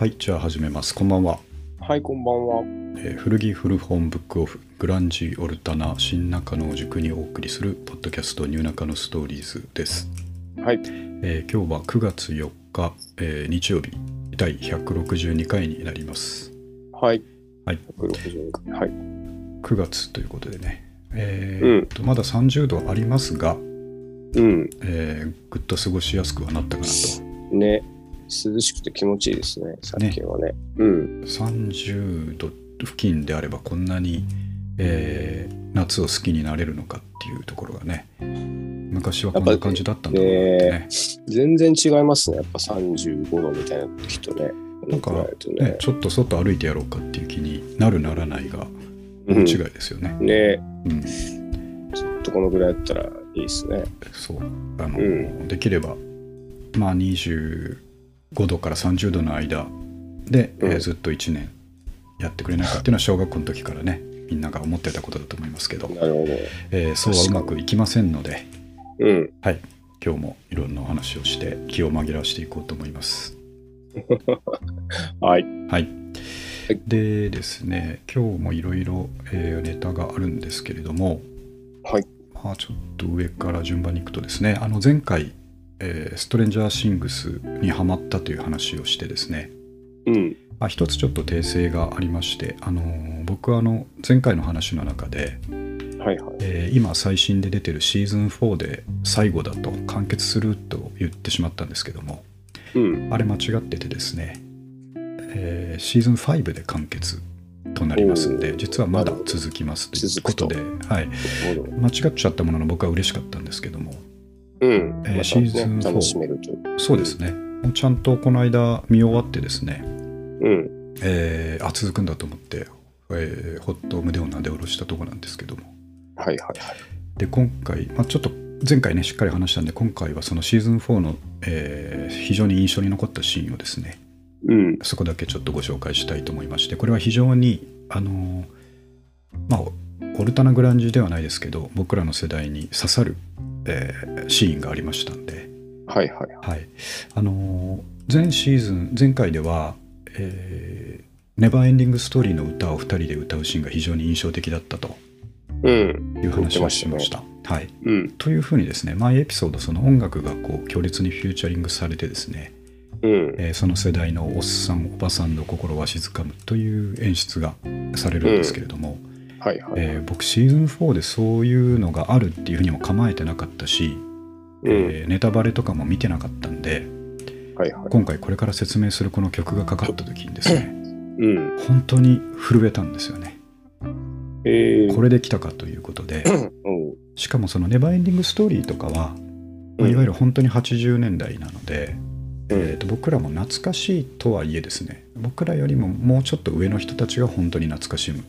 はい、じゃあ始めます。こんばんは。はい、こんばんは。えー古着古本ブックオフグランジオルタナ新中野を軸にお送りするポッドキャストニューナカのストーリーズです。はい、えー今日は9月4日、えー日曜日第162回になります。はい。はい、162回。はい。9月ということでね、えーうんとまだ30度ありますが、うん。えーぐっと過ごしやすくはなったかなと。ね。涼しくて気持ちいいですね、最近はね。うん。30度付近であればこんなに、えー夏を好きになれるのかっていうところがね昔はこんな感じだったんだろうなってね全然違いますね、やっぱ35度みたいな人ね。なんかねちょっと外歩いてやろうかっていう気になるならないがう違いですよね。ね。うんちょっとこのぐらいだったらいいですね。そうあの、うできればまあ25度から30度の間で、えーうんずっと1年やってくれないかっていうのは小学校の時からねみんなが思ってたことだと思いますけど、なるほど。えーそうはうまくいきませんので。うん。はい、今日もいろんなお話をして気を紛らわしていこうと思います。はい。はいはい。でですね、今日もいろいろえーネタがあるんですけれども、はい。まあ、ちょっと上から順番にいくとですね、あの前回、えーストレンジャーシングスにハマったという話をしてですね、うん。まあ、一つちょっと訂正がありまして、あのー僕はあの前回の話の中で、はいはい。えー今最新で出てるシーズン4で最後だと完結すると言ってしまったんですけども、うん。あれ間違っててですね、えーシーズン5で完結となりますんで実はまだ続きますということで、はい。間違っちゃったものの僕は嬉しかったんですけどもうん。えーまたシーズンね、4楽しめるという。そうですねもうちゃんとこの間見終わってですね、うん。えーあ続くんだと思って、えーほっと胸をなで下ろしたところなんですけどもはいはいはい。で今回、まあ、ちょっと前回ねしっかり話したんで今回はそのシーズン4の、えー非常に印象に残ったシーンをですねうん。そこだけちょっとご紹介したいと思いましてこれは非常にあのーまあオルタナグランジではないですけど僕らの世代に刺さる、えーシーンがありましたんで、はいはいはい。はいあのー前シーズン前回では、えーネバーエンディングストーリーの歌を2人で歌うシーンが非常に印象的だったとうん。いう話をしました。はい、うん。というふうにですね毎エピソードその音楽がこう強烈にフューチャリングされてですね、うん。えーその世代のおっさんおばさんの心をわしづかむという演出がされるんですけれども、はいはい。えー僕シーズン4でそういうのがあるっていうふうにも構えてなかったし、うん。えーネタバレとかも見てなかったんではいはい。今回これから説明するこの曲がかかった時にですねうん。本当に震えたんですよねえー、これで来たかということでしかもそのネバーエンディングストーリーとかは、まあうんいわゆる本当に80年代なので、うんえーと僕らも懐かしいとはいえですね僕らよりももうちょっと上の人たちが本当に懐かしむ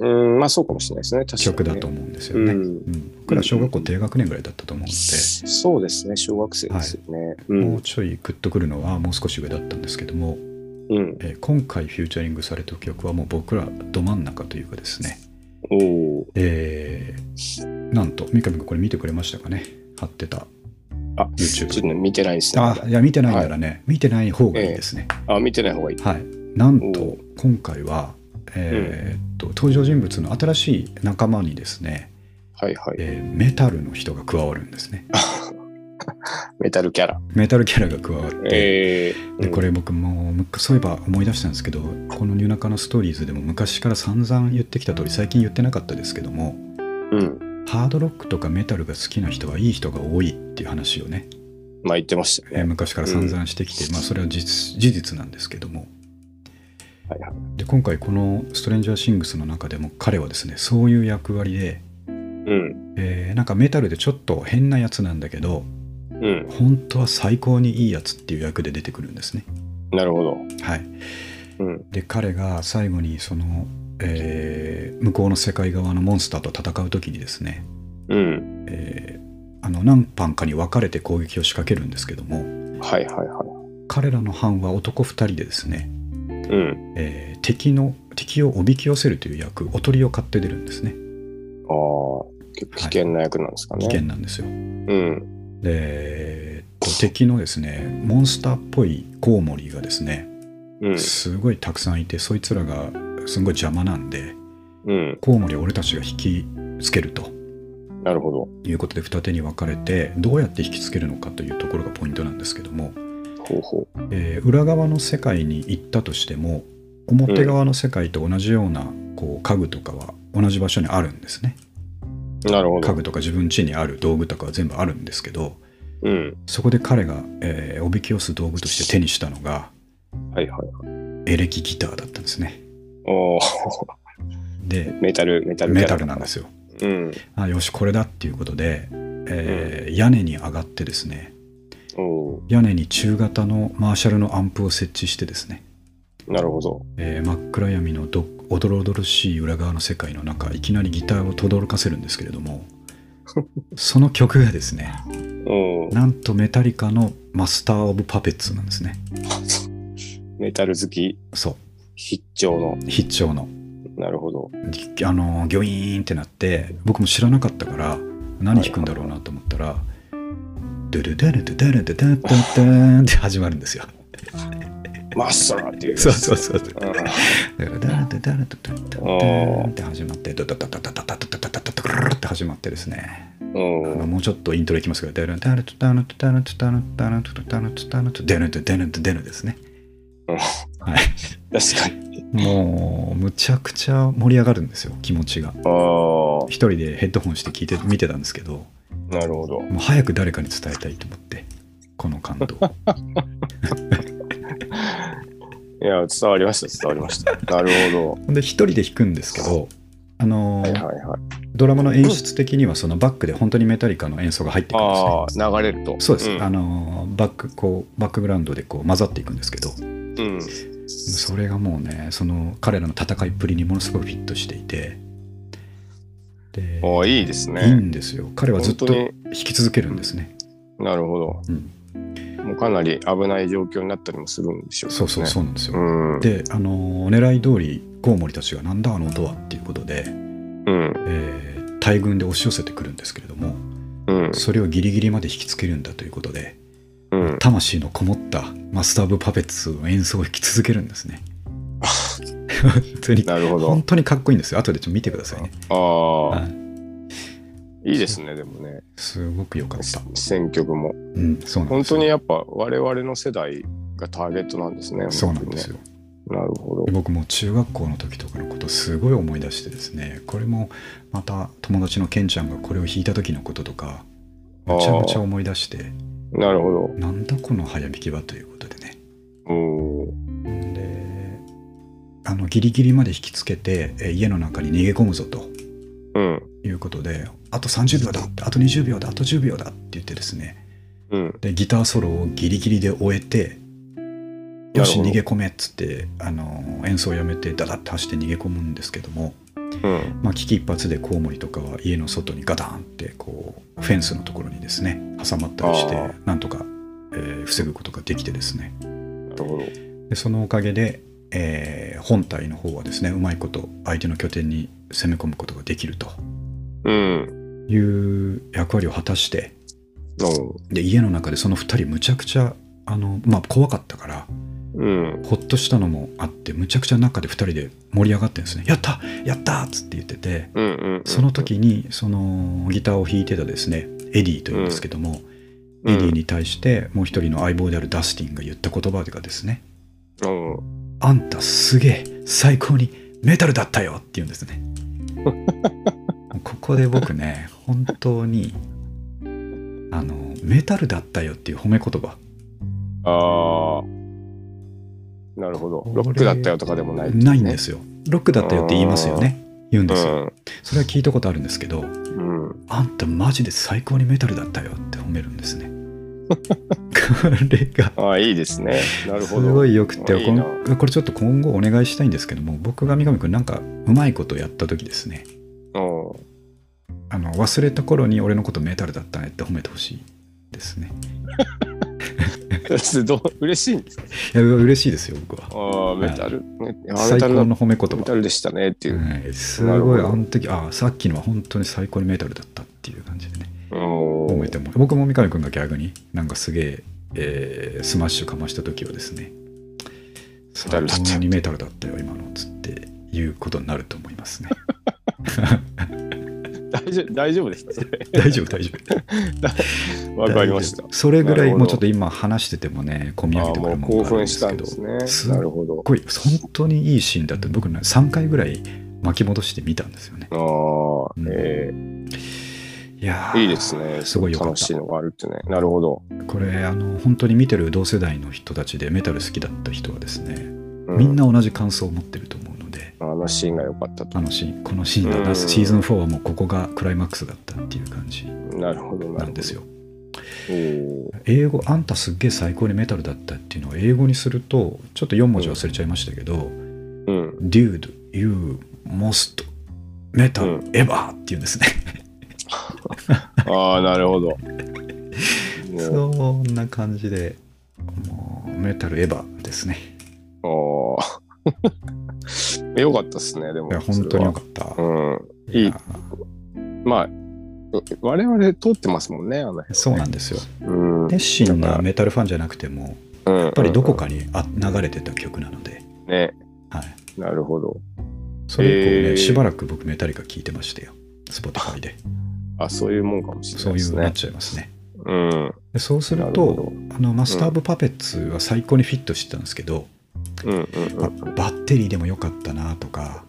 うん、まあそうかもしれないですね。確かに、ね。曲だと思うんですよね、うんうん僕ら小学校低学年ぐらいだったと思うので、そうですね、小学生ですよね。うん。もうちょいグッとくるのはもう少し上だったんですけども、うん。えー今回フューチャリングされた曲はもう僕らど真ん中というかですね、おお。えーなんと三上君これ見てくれましたかね？貼ってたあ、YouTube ちょっとね、見てないですね。あいや見てないならね、見てない方がいいですね、あ、見てない方がいい。はいなんとお今回はえーっと登場人物の新しい仲間にですね、はいはい。えーメタルの人が加わるんですね メタルキャラ。メタルキャラが加わって、えー、でこれ僕もむそういえば思い出したんですけどこの「ニューナカのストーリーズ」でも昔から散々言ってきた通り最近言ってなかったですけどもうん。ハードロックとかメタルが好きな人はいい人が多いっていう話をね、まあ言ってましたえーよね。昔から散々してきて、まあそれは実事実なんですけどもはいはい。で今回この「ストレンジャーシングス」の中でも彼はですねそういう役割で、うん。えーなんかメタルでちょっと変なやつなんだけどうん。本当は最高にいいやつっていう役で出てくるんですね。なるほど。はい、うん。で彼が最後にその、えー向こうの世界側のモンスターと戦う時にですね、うん。えーあの何班かに分かれて攻撃を仕掛けるんですけどもはいはいは彼らの班は男2人でですね、い。うん。えー敵の敵をおびき寄せるという役おとりを買って出るんですねああ、結構危険な役なんですかね。危険なんですよ。うん。で、敵のですねモンスターっぽいコウモリがですね、うん。すごいたくさんいてそいつらがすごい邪魔なんでうん。コウモリを俺たちが引きつけるとなるほど。いうことで二手に分かれてどうやって引きつけるのかというところがポイントなんですけども、えー裏側の世界に行ったとしても表側の世界と同じようなこう家具とかは同じ場所にあるんですねう。なるほど。家具とか自分家にある道具とかは全部あるんですけどうん。そこで彼が、えーおびき寄す道具として手にしたのがはいはいはい。エレキギターだったんですねおーでメタル、メタル。メタルなんですようん。あよしこれだっていうことで、えー屋根に上がってですね屋根に中型のマーシャルのアンプを設置してですね、なるほど。えー真っ暗闇のどおどろおどろしい裏側の世界の中いきなりギターを轟かせるんですけれども その曲がですねなんとメタリカのマスター・オブ・パペッツなんですね。メタル好き。そう。必聴の。必聴の。なるほど。ぎあのギョイーンってなって僕も知らなかったから何弾くんだろうなと思ったら「ドゥルダルドゥダルドゥダッダッダーン」って始まるんですよ。マッサーっていう。そうそうそう。あーだからダルドゥダルドゥダッダッダーンって始まってドドドドドドドドドドドドドドって始まってですねもうちょっとイントロいきますけどダルダルドダルドダルドダルドダルドダルドダルドデルドデルドデルですね。はい、確かに。もうむちゃくちゃ盛り上がるんですよ気持ちが。一人でヘッドホンして聞いて見てたんですけどなるほど。もう早く誰かに伝えたいと思ってこの感動 いや、伝わりました、伝わりました。なるほほんで一人で弾くんですけどあのど。ーはいはいはい。ドラマの演出的にはそのバックで本当にメタリカの演奏が入ってくるんですねああ、流れると。そうです、んあのーバックこうバックグラウンドでこう混ざっていくんですけどうん。それがもうねその彼らの戦いっぷりにものすごくフィットしていてでおーいいですいいね。んですよ彼はずっと本弾き続けるんですね、なるほど。うん、もうかなり危ない状況になったりもするんでしょうね。そうそうそうなんですよ、うん。であの狙い通りコウモリたちがなんだあの音はっていうことで、うん。えー大軍で押し寄せてくるんですけれどもうん。それをギリギリまで引きつけるんだということでうん。魂のこもったマスター・オブ・パペッツの演奏を弾き続けるんですね本当になるほど本。当にかっこいいんですよ後でちょっと見てくださいね、ああ、はい、いいですね、でもね。すごく良かった選曲も。うんそうなんですよ本当にやっぱ我々の世代がターゲットなんですね。そうなんですよ。よなるほどで。僕も中学校の時とかのことすごい思い出してですねこれもまた友達のケンちゃんがこれを弾いた時のこととかめちゃめちゃ思い出してなるほなんだこの早弾きはということでねど。うん。であのギリギリまで引きつけてえ家の中に逃げ込むぞとうん。いうことであと30秒だあと20秒だあと10秒だって言ってですねうん。でギターソロをギリギリで終えてよし逃げ込めっつってあの演奏をやめてダダッと走って逃げ込むんですけども、うん。まあ、危機一髪でコウモリとかは家の外にガタンってこうフェンスのところにですね挟まったりしてあなんとか、えー防ぐことができてですねなるほど。でそのおかげで、えー本体の方はですねうまいこと相手の拠点に攻め込むことができるとうん。いう役割を果たしてので家の中でその2人むちゃくちゃあの、まあ、怖かったからうん。ほっとしたのもあってむちゃくちゃ中で2人で盛り上がってるんですね「やったやった!」っつって言っててうん。うん。その時にそのギターを弾いてたですねエディというんですけども、うん、エディに対してもう一人の相棒であるダスティンが言った言葉がですねうん。「あんたすげえ最高にメタルだったよ」って言うんですね ここで僕ね本当にあのメタルだったよっていう褒め言葉ああ。なるほど。ロックだったよとかでもない、ないんで。すよロックだったよって言いますよね言うんうですよん。それは聞いたことあるんですけどうん。あんたマジで最高にメタルだったよって褒めるんですねこれが。ああ、いいですね。なるすほど。ごいよくていいな。これちょっと今後お願いしたいんですけども僕が三上君なんかうまいことやった時ですね。うん。あの忘れた頃に俺のことメタルだったねって褒めてほしいですね。嬉しいんですか？いや嬉しいですよ僕は。ああ、メタル。最高の褒め言葉。メタルでしたねっていう。はい、すごいあの時あさっきのは本当に最高にメタルだったっていう感じでね。お褒めても僕も三上君が逆になんかすげええースマッシュかました時はですね最高にメタルだったよ今のつっていうことになると思いますね。大丈夫大丈夫でしたそれ？大丈夫大丈夫。わかりました。それぐらいもうちょっと今話しててもね込み上げてくるものがあるんですけどすね。すっごい本当にいいシーンだって僕ね3回ぐらい巻き戻してみたんですよね。ああ、うん。えいやいいですね。すごいよかった。楽しいのがあるってね。なるほど、これあの本当に見てる同世代の人たちでメタル好きだった人はですね、うみんな同じ感想を持ってると思うのであのシーンが良かったと。あのシーンこのシーンだな、うん。シーズン4はもうここがクライマックスだったっていう感じなんですよ。英語あんたすっげえ最高にメタルだったっていうのを英語にするとちょっと4文字忘れちゃいましたけど、うん、Dude, you most metal う ever っていうんですね、ああなるほど。もそんな感じでもうメタルエヴァですね。うああ よかったですねでも。いや本当によかかった。うん。いい。や。まあ我々通ってますもんねあの辺そうなんですよ。うん。熱心なメタルファンじゃなくてもややっぱりどこかにあ流れてた曲なので、ね。はい、なるほど。それ以降ね、へー。しばらく僕メタリカ聴いてましたよ。Spotify であそういうもんかもしれそういうなっないですねちゃいますね。うん。でそうするとほあのマスター・オブ・パペッツは最高にフィットしてたんですけど、うんうんあバッテリーでもよかったなとか。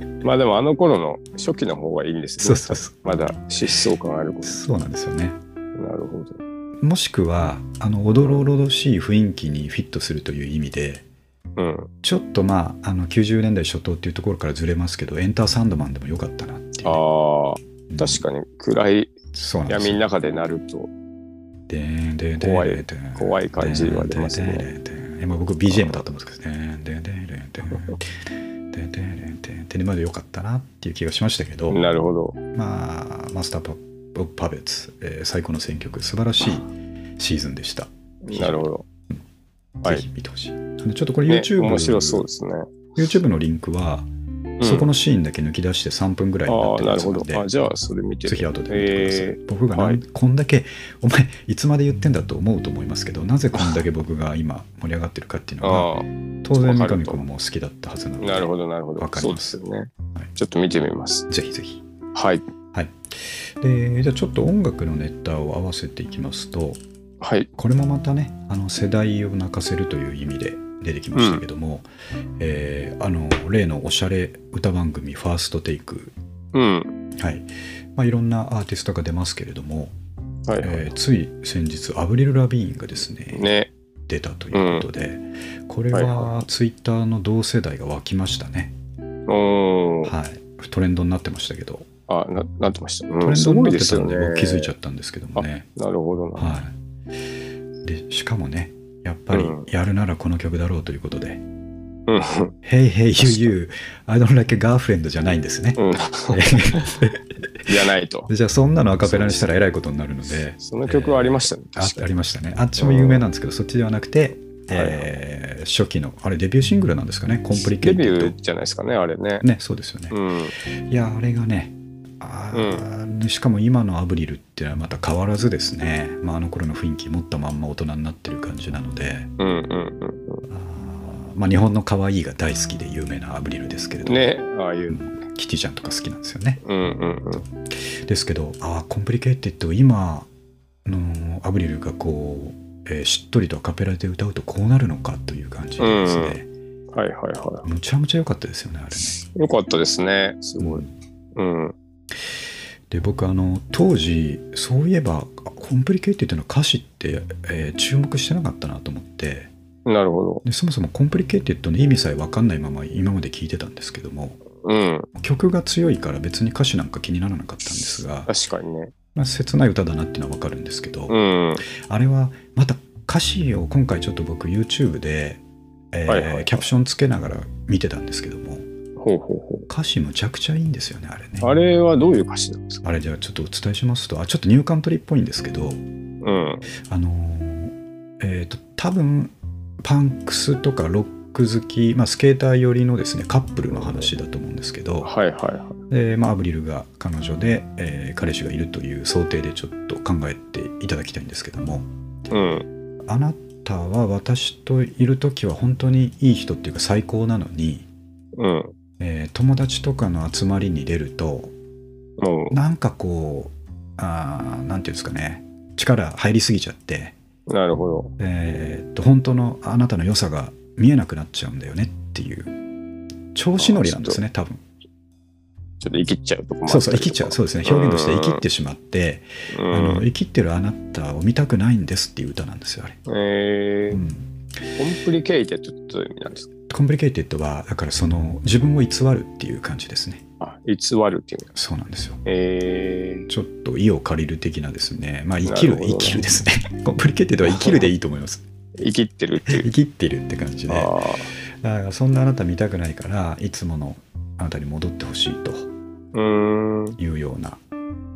う んまあでもあの頃の初期の方がいいんですよね。そうそうそう。まだ疾走感あるこそうなんですよね。となるほど。もしくはあのおどろおどろしい雰囲気にフィットするという意味でちょっとまああの90年代初頭っていうところからずれますけどエンターサンドマンでもよかったなっていう、あ、うん、確かに。暗い。闇の中でなると。怖い。怖い感じが出ますね。今僕 BGM だったんですけどね。でででで。でででまでよかったなっていう気がしましたけどなるほどまあマスターパオパベツ、えー、最高の選曲素晴らしいシーズンでしたなるほど、うん、ぜひ見てほしい、はいちょっとこれね YouTube,、面白そうですね。YouTube のリンクは、うん。そこのシーンだけ抜き出して3分ぐらいになってるああなるほやつなんでどあじゃあそれ見て。ぜひ後で見てください。え僕がはい。こんだけ、お前、いつまで言ってんだと思うと思いますけど、なぜこんだけ僕が今盛り上がってるかっていうー、のが、ああ当然三上君も好きだったはずなので、なるほどなるほど。わかりまそうですすよね、はい。ちょっと見てみます。ぜひぜひ。はい。で、じゃあちょっと音楽のネタを合わせていきますと、はい。これもまたね、あの世代を泣かせるという意味で出てきましたけども、えーあの例のおしゃれ歌番組、ファーストテイク、うん。はい。まあ、いろんなアーティストが出ますけれども、はい。はい、えーつい先日、アブリル・ラビーンがですね、ね。出たということで、これはツイッターの同世代が沸きましたね、うんはい、トレンドになってましたけど、あななってました、うん、トレンドにないってたんで僕気づいちゃったんですけどもね、なるほどな、はい、でしかもねやっぱりうん。やるならこの曲だろうということで。うん「Hey Hey You You. I don't like a girlfriend」じゃないんですね。うん。じゃないと。でじゃあそんなのアカペラにしたらえらいことになるので。その曲はありましたね、ありましたね。あっちも有名なんですけど、そっちではなくて、えー初期のあれデビューシングルなんですかね？コンプリケデビューじゃないですかねあれね。ドねそうですよね、うん。いやあれがねあーしかも今のアブリルっていうのはまた変わらずですね、まあ、あの頃の雰囲気持ったまんま大人になってる感じなので。うんうんうん。あーまあ、日本の可愛いが大好きで有名なアブリルですけれども、うんねああいう。キティちゃんとか好きなんですよね。うんうんうん。ですけどああ Complicated 今のアブリルがこう、えーしっとりとアカペラで歌うとこうなるのかという感じでですね、はいはいはむちゃむちゃ良かったですよねあれね。いよかったですねすごい。うんで僕あの当時そういえば Complicated の歌詞って、えー注目してなかったなと思って。なるほでそもそも Complicated の意味さえ分かんないまま今まで聞いてたんですけども。どうん。曲が強いから別に歌詞なんか気にならなかったんですが、確かにね。まあ、切ない歌だなっていうのは分かるんですけど、うん。あれはまた歌詞を今回ちょっと僕 YouTube で、えーはいはいはい。キャプションつけながら見てたんですけどもほうほうほ歌詞むちゃくちゃいいんですよねあれね。うあれはどういう歌詞なんですか？あれじゃあちょっとお伝えしますと。あちょっとニューカントリーっぽいんですけどうん。あのーえっ、と多分パンクスとかロック好き、まあ、スケーター寄りのですねカップルの話だと思うんですけど、はいはいはい。でまあ、アブリルが彼女で、えー彼氏がいるという想定でちょっと考えていただきたいんですけどもうん。あなたは私といる時は本当にいい人っていうか最高なのに、うん。えー友達とかの集まりに出るとうん。なんかこうあーなんていうんですかね。力入りすぎちゃって、なるほど。えーっと本当のあなたの良さが見えなくなっちゃうんだよねっていう。調子乗りなんですね多分。ちょっとイキっちゃうとこそうそうイキっちゃう。そうですね。表現としてイキってししまって、うあのん。イキってるあなたを見たくないんですっていう歌なんですよあれ、えー。うん、 complicated ってどういう意味なんですか？ complicated はだからその自分を偽るっていう感じですね。あ、偽るっていう。そうなんですよ。え。ー、ちょっと威を借りる的なですね。まあイキるなるほどイキるですね。complicated はイキるでいいと思います。イキってるっていう。イキってるって感じで。あだからそんなあなた見たくないからいつものあなたに戻ってほしいと。いうような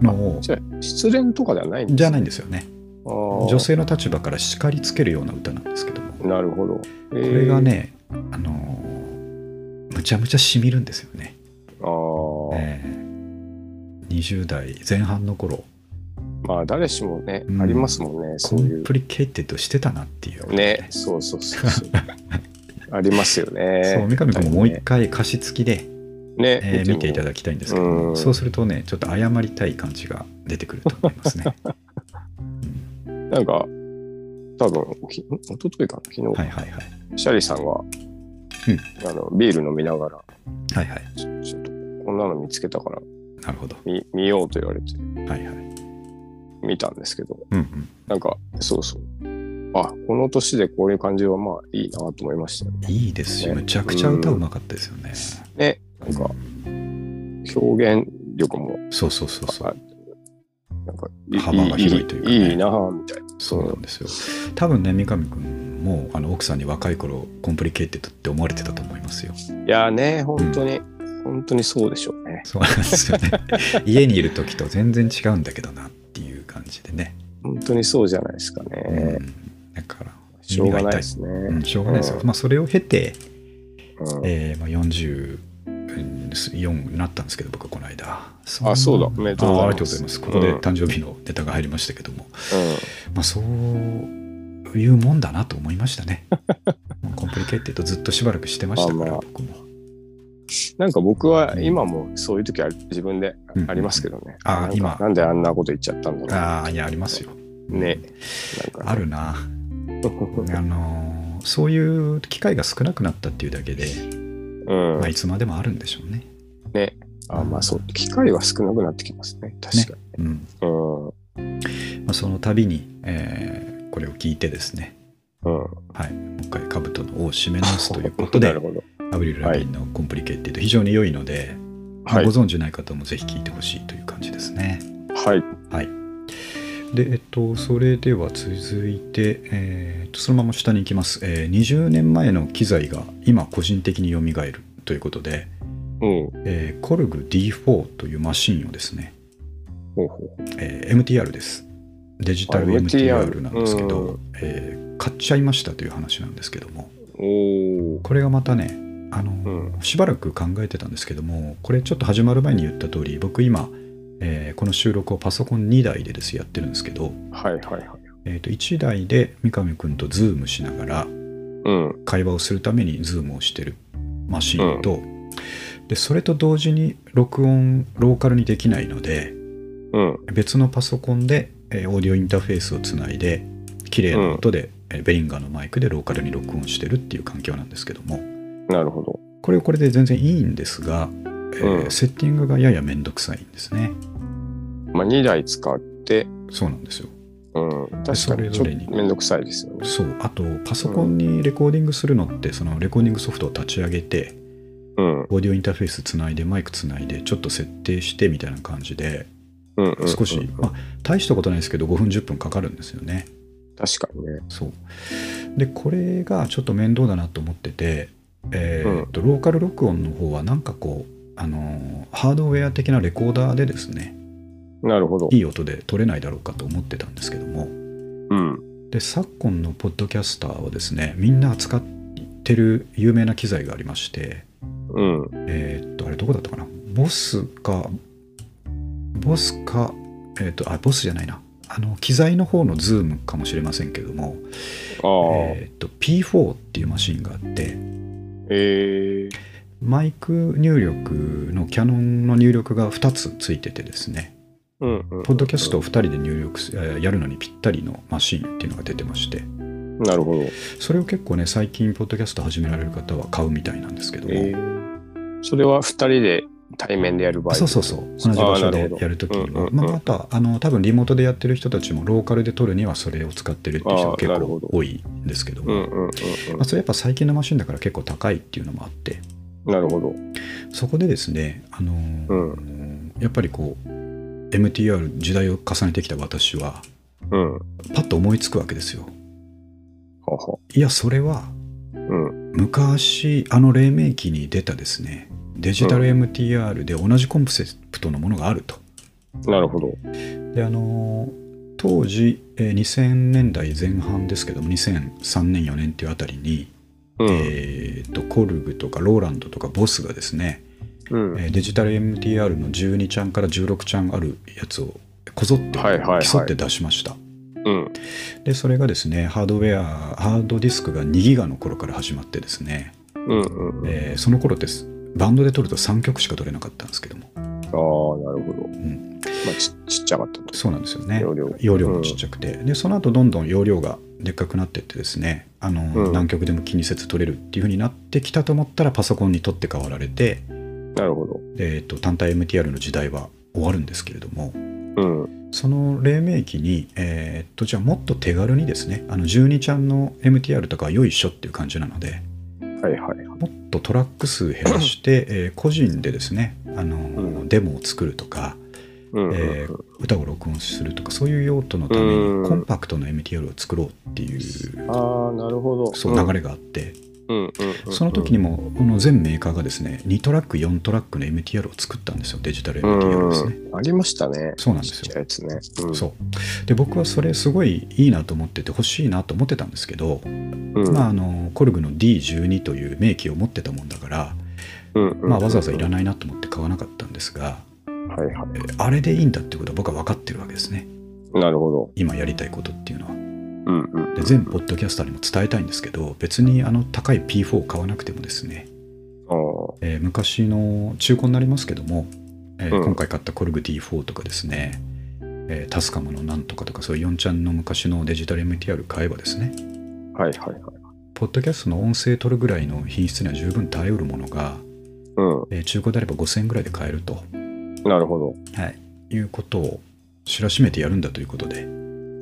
のをじゃあ、失恋とかではないんですじゃないんですよね。女性の立場から叱りつけるような歌なんですけども。こなるほど。これが。ねあのーむちゃむちゃしみるんですよね、あー。えー20代前半の頃。まあ、誰しもね、うん。ありますもんね、そういう。 complicated してたなっていうね、そうそうそうそう。ありますよね。そう三上君ももう一回歌詞付きで、ね、えー見ていただだきたいんですけども、うん。そうするとねちょっと謝りたい感じが出てくると思いますね。なんか、多分き一昨日かな、昨日、はいはいはい。シャリさんが、あのビール飲みながら、はいはい。ちょっとこんなの見つけたからなるほど。見見ようと言われてはいはい。見たんですけど、うんうん。なんか、そうそう。あ、この年でこういう感じはまあいいなと思いましたよね。いいですし、ねむちゃくちゃ歌うまかったですよね。ね、なんかうん表現力も、そうそうそうそう。あなんかい幅が広いというかねいいなぁみたいな。そうなんですよ。多分ね、三上君もあの奥さんに若い頃 complicated って思われてたと思いますよ。いやね、本当に、本当にそうでしょうね。そうなんですよね。家にいる時と全然違うんだけどなっていう感じでね。本当にそうじゃないですかうね。ん、だから、しょうがないですね。うん、しょうがないですよ。うんまあ、それを経て、うんえーまあ、44になったんですけど、僕はこの間。あそうだおめでとうございますあありがとうございます。ここで誕生日のネタが入りましたけども、まあ、そういうもんだなと思いましたね。complicated ずっとしばらくしてましたから、あまあ僕も。なんか僕は今もそういう時は自分でうんありますけどね。あなんか今なんであんなこと言っちゃったんだろああ、いや、ありますよ。う。ね。なんかあるな。あのーそういう機会が少なくなったっていうだけで、うんまあ、いつまでもあるんでしょうね。ね。あまあそう、機会は少なくなってきますね。確かうんに。うん。まあ、その度に、えーこれを聞いてですね、うん。はい、もう一回カブトの尾を締め直すということで なる、ほど。アブリル・ラビンのコンプリケイティド非常に良いので、まあはいご。存知ない方もぜひ聞いてほしいという感じですね。はい。はい。で、えっと、それでは続いて、えーっとそのまま下に行きます、えー20年前の機材が今個人的に蘇るということで、うん。えーコルグ D4 というマシンをですね、ほうほうえー MTR です。デジタルあ MTR なんですけど、うんえー買っちゃいましたという話なんですけども。これがまたね、あのーうしばらく考えてたんですけども、これちょっと始まる前に言った通り、僕今、えーこの収録をパソコン2台でですやってるんですけど、はいはいはい。えー、と1台で三上くんとズームしながらうん。会話をするためにズームをしてるマシンと、でそれと同時に録音ローカルにできないのでうん。別のパソコンで、えーオーディオインターフェースをつないで綺麗な音で、えーベリンガーのマイクでローカルに録音してるっていう環境なんですけどもなるほど。これはこれで全然いいんですが、えーうんセッティングがややめんどくさいんですねまあ2台使って、そうなんですようん。確かそれにちょっぞれにとめんどくさいですよね。そうあとパソコンにレコーディングするのって、そのレコーディングソフトを立ち上げてうん。オーディオインターフェースつないでマイクつないでちょっと設定してみたいな感じでうんうんうん。少し、まあ、大したことないですけど5分10分かかるんですよね確かにね。そうでこれがちょっと面倒だなと思ってて、えーっとローカル録音の方はなんかこうあのーハードウェア的なレコーダーでですねなるほど。いい音で撮れないだろうかと思ってたんですけどもうん。で昨今のポッドキャスターはですねみんな扱ってる有名な機材がありましてうん。えーっと、あれどこだったかな？ BOSS か、 BOSS か、えーっと、あ、 BOSS じゃないな。あの機材の方の ZOOM かもしれませんけども。えー、と P4 っていうマシンがあってえー、マイク入力のキャノンの入力が2つついててですねうんうん。ポッドキャストを2人で入力やるのにぴったりのマシンっていうのが出てましてなるほど。それを結構ね最近ポッドキャスト始められる方は買うみたいなんですけども、えー、それは二人で対面でやる場合？そうそうそう。同じ場所でやるときには、あまあ、あとはあの多分リモートでやってる人たちもローカルで撮るにはそれを使ってるっていう人が結構多いんですけども、それやっぱ最近のマシンだから結構高いっていうのもあって。なるほど。そこでですね、あのーうやっぱりこう MTR 時代を重ねてきた私はうん。はパッと思いつくわけですよ。はいやそれはうん。昔あの黎明期に出たですねデジタル MTR で同じコンセプトのものがあると。なるほど。であの当時、えー2000年代前半ですけども2003年4年っていうあたりに、うん。えーとコルグとかローランドとかボスがですね、うん。えーデジタル MTR の12ちゃんから16ちゃんあるやつをこぞってはいはいはい競って出しました。うん。でそれがですねハードウェアハードディスクが2ギガの頃から始まってですね、うんうんうん。えーその頃ですバンドで撮ると3曲しか撮れなかったんですけども、ああ、なるほど。うん、まあ、ちちっちゃかったと。そうなんですよね容量容量もちっちゃくて、でその後どんどん容量がでっかくなってってですねあの、うん何曲でも気にせず撮れるっていう風になってきたと思ったらパソコンに取って代わられて、なるほど。えー、と単体 MTR の時代は終わるんですけれどもうん。その黎明期に、えー、とじゃあもっと手軽にですねあの12ちゃんの MTR とかはよいしょっていう感じなのではいはい。もっとトラック数減らして、えー個人でですねあの、うんデモを作るとか、うんうんうん。えー歌を録音するとかそういう用途のためうんにコンパクトな MTR を作ろうっていうああ、なるほど。そう流れがあって、うんうんうんうん。その時にもこの全メーカーがですね2トラック4トラックの MTR を作ったんですよデジタル MTR ですね。うん。ありましたね。そうなんですよね。うん。そうで僕はそれすごいいいなと思ってて欲しいなと思ってたんですけど、うん。まああのコルグの D12 という名機を持ってたもんだから、うんまあ、わざわざいらないなと思って買わなかったんですが、はいはえーあれでいいんだってことは僕は分かってるわけですねい。なるほど。今やりたいことっていうのは。うんうん。で全ポッドキャスターにも伝えたいんですけど別にあの高い P4 を買わなくてもですね。えー昔の中古になりますけども、えーうん今回買ったコルグ D4 とかですね、えータスカムのなんとかとかそういう4ちゃんの昔のデジタル MTR 買えばですねはいはいはい。ポッドキャストの音声取るぐらいの品質には十分耐えうるものが、うえー中古であれば5000円ぐらいで買えると、ん。なるほど。はい、いうことを知らしめてやるんだということで、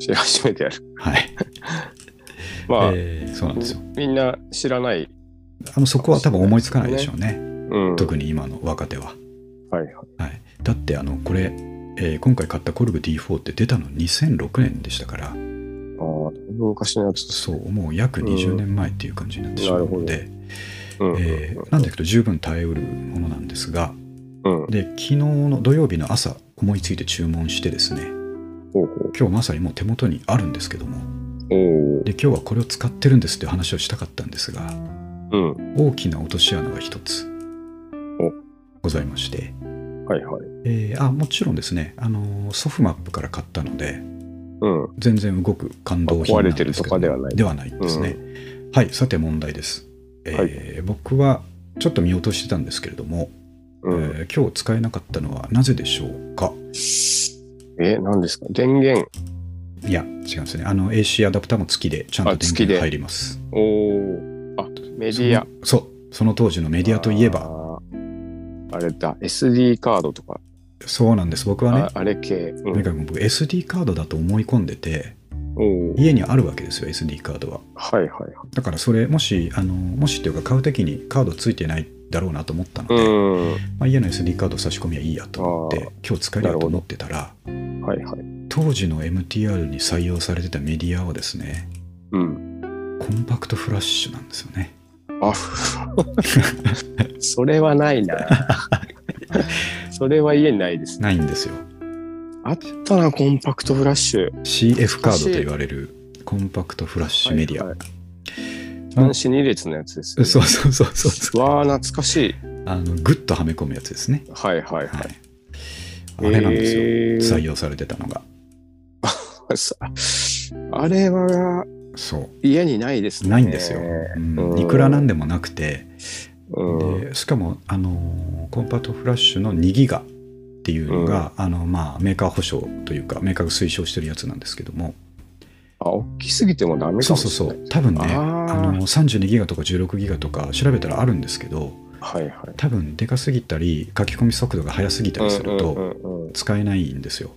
しめてやる。はい まあ、えーそうなんですよみんな知らない。あのそこは多分思いつかないでしょうねうん。特に今の若手は。はいはい。はい、だってあのこれ、えー今回買ったコルグ D4 って出たの2006年でしたからああ、だいぶ昔のやつですね。そうもう約20年前っていう感じになってしまうので、うんうんうん。えーなんだけど十分耐えうるものなんですがうん。で昨日の土曜日の朝思いついて注文してですね今日まさにもう手元にあるんですけども。で今日はこれを使ってるんですっていう話をしたかったんですがうん。大きな落とし穴が一つございまして、はいはい。えーあもちろんですね。あのソフマップから買ったのでうん。全然動く感動品なんですけど壊れてるとかではない。ではないですね、はいさて問題です、えー僕はちょっと見落としてたんですけれども、うん。えー今日使えなかったのはなぜでしょうか？え、何ですか？電源。いや違うんですねあの AC アダプターも付きでちゃんと電源入りますおお。あ、メディア。そうその当時のメディアといえばば。あれだ、SD カードとか、そうなんです僕はねああれ系。うとにかく僕 SD カードだと思い込んでて。家にあるわけですよ SD カードははいはいはい。だからそれもしあのもしっていうか買う時にカード付いてないだろうなと思ったので、うん。まあ、家の SD カード差し込みはいいやと思ってあ今日使えるよと思ってたらはいはい。当時の MTR に採用されてたメディアはですねうん。コンパクトフラッシュなんですよねあ、それはないな。それは家にないですね。ないんですよあったな、コンパクトフラッシュ。CF カードと言われるコンパクトフラッシュメディア、はいはい端子2列のやつです、ね。そうそうそうそう。わあ、懐かしい。あのグッとはめ込むやつですね。はいはいはい。はい。あれなんですよ、えー。採用されてたのが。さ あれはそ家にないですうね。ないんですよ、うん。うん。いくらなんでもなくて。うん。でしかもあのコンパクトフラッシュの2ギガっていうのが、あのまあ、メーカー保証というかメーカーが推奨してるやつなんですけどもあ、大きすぎてもダメかそうそう。そう多分ねあの32ギガとか16ギガとか調べたらあるんですけどはいはい。多分でかすぎたり書き込み速度が速すぎたりすると使えないんですよ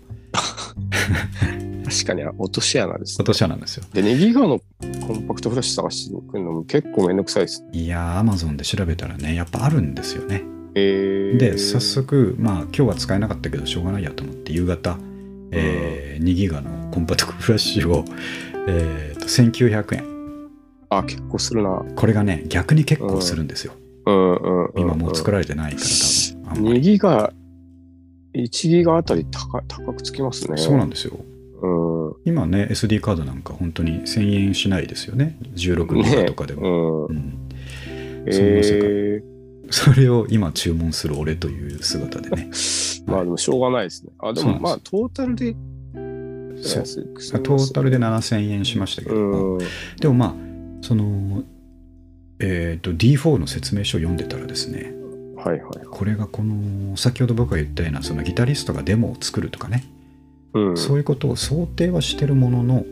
確かに落とし穴です落。とし穴なんですよで、2ギガのコンパクトフラッシュ探してくるのも結構めんどくさいです。いやーアマゾンで調べたらねやっぱあるんですよねえー、で早速まあ今日は使えなかったけどしょうがないやと思って夕方、えー2ギガのコンパクトフラッシュを、えーと1900円あ、結構するな。これがね逆に結構するんですよ、うんうんうん、今もう作らられてないから多分。あんま2りギガ、1ギガあたり高高くつきますね。そうなんですよ。うん。今ね SD カードなんか本当に1000円しないですよね。16ギガとかでも、うん。うん。そんな世界。えそれを今注文する俺という姿でねー、まあでもしょうがないですね。あ、でもまあトータルでそうトータルで7000円しましたけど。でもまあそのえー、と D4 の説明書を読んでたらですねはいはい。これがこの先ほど僕が言ったようなそのギタリストがデモを作るとかね、うん。そういうことを想定はしてるものの、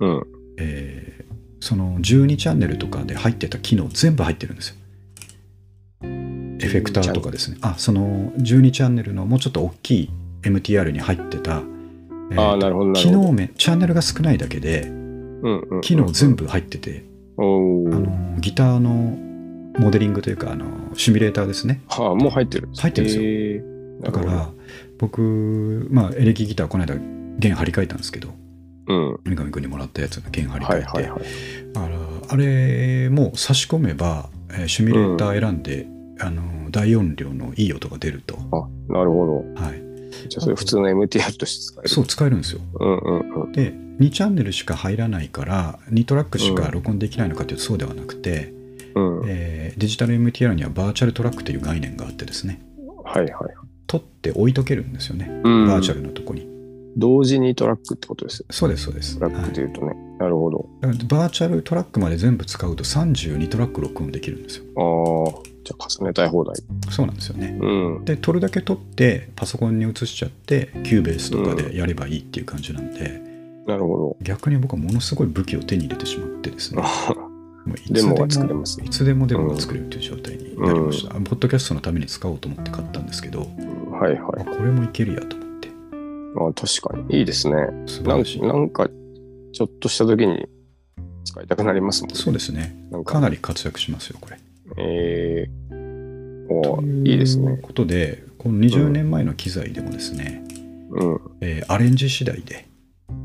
うん。えーその12チャンネルとかで入ってた機能全部入ってるんですよ。エフェクターとかですね。あその12チャンネルのもうちょっと大きい MTR に入ってた、えーああ、なるほど機。能面チャンネルが少ないだけでうんうん。機能全部入ってて、あのギターのモデリングというかあのシミュレーターですねはあ、もう入ってるんです入ってるんですよよ。だから僕まあエレキギターこの間弦張り替えたんですけどうん。三上君にもらったやつの弦張り替えて、はいはいはい。あれも差し込めば、えーシミュレーター選んで、あの大音量のいい音が出ると、あ、なるほはい、ど。じゃあそれ普通の MTR として使える。そう使えるんですようんうんうん。で2チャンネルしか入らないから2トラックしか録音できないのかというとそうではなくて、うん。はいえーデジタル MTR にはバーチャルトラックという概念があってですねはい。取って置いとけるんですよね、うんバーチャルのとこに同時にトラックってことですよ。そうですそうです、トラックではい言うとね。なるほど。バーチャルトラックまで全部使うと32トラック録音できるんですよああ、じゃあ重ねたい放題。そうなんですよねうん。で撮るだけ撮ってパソコンに移しちゃって Cubase とかでやればいいっていう感じなんで、なるほ逆に僕はものすごい武器を手に入れてしまってですねど。もういつデモが作れますいつでもデモが作れるという状態になりました、ポッドキャストのために使おうと思って買ったんですけど、はいはいあ。これもいけるやと思ってあ確かに。いいですね。なん素晴らしいなんか、ちょっとした時に使いたくなりますもんね。そうですねかなり活躍しますよこれえー、いいですね。ことでこの20年前の機材でもですね、うん。えーアレンジ次第で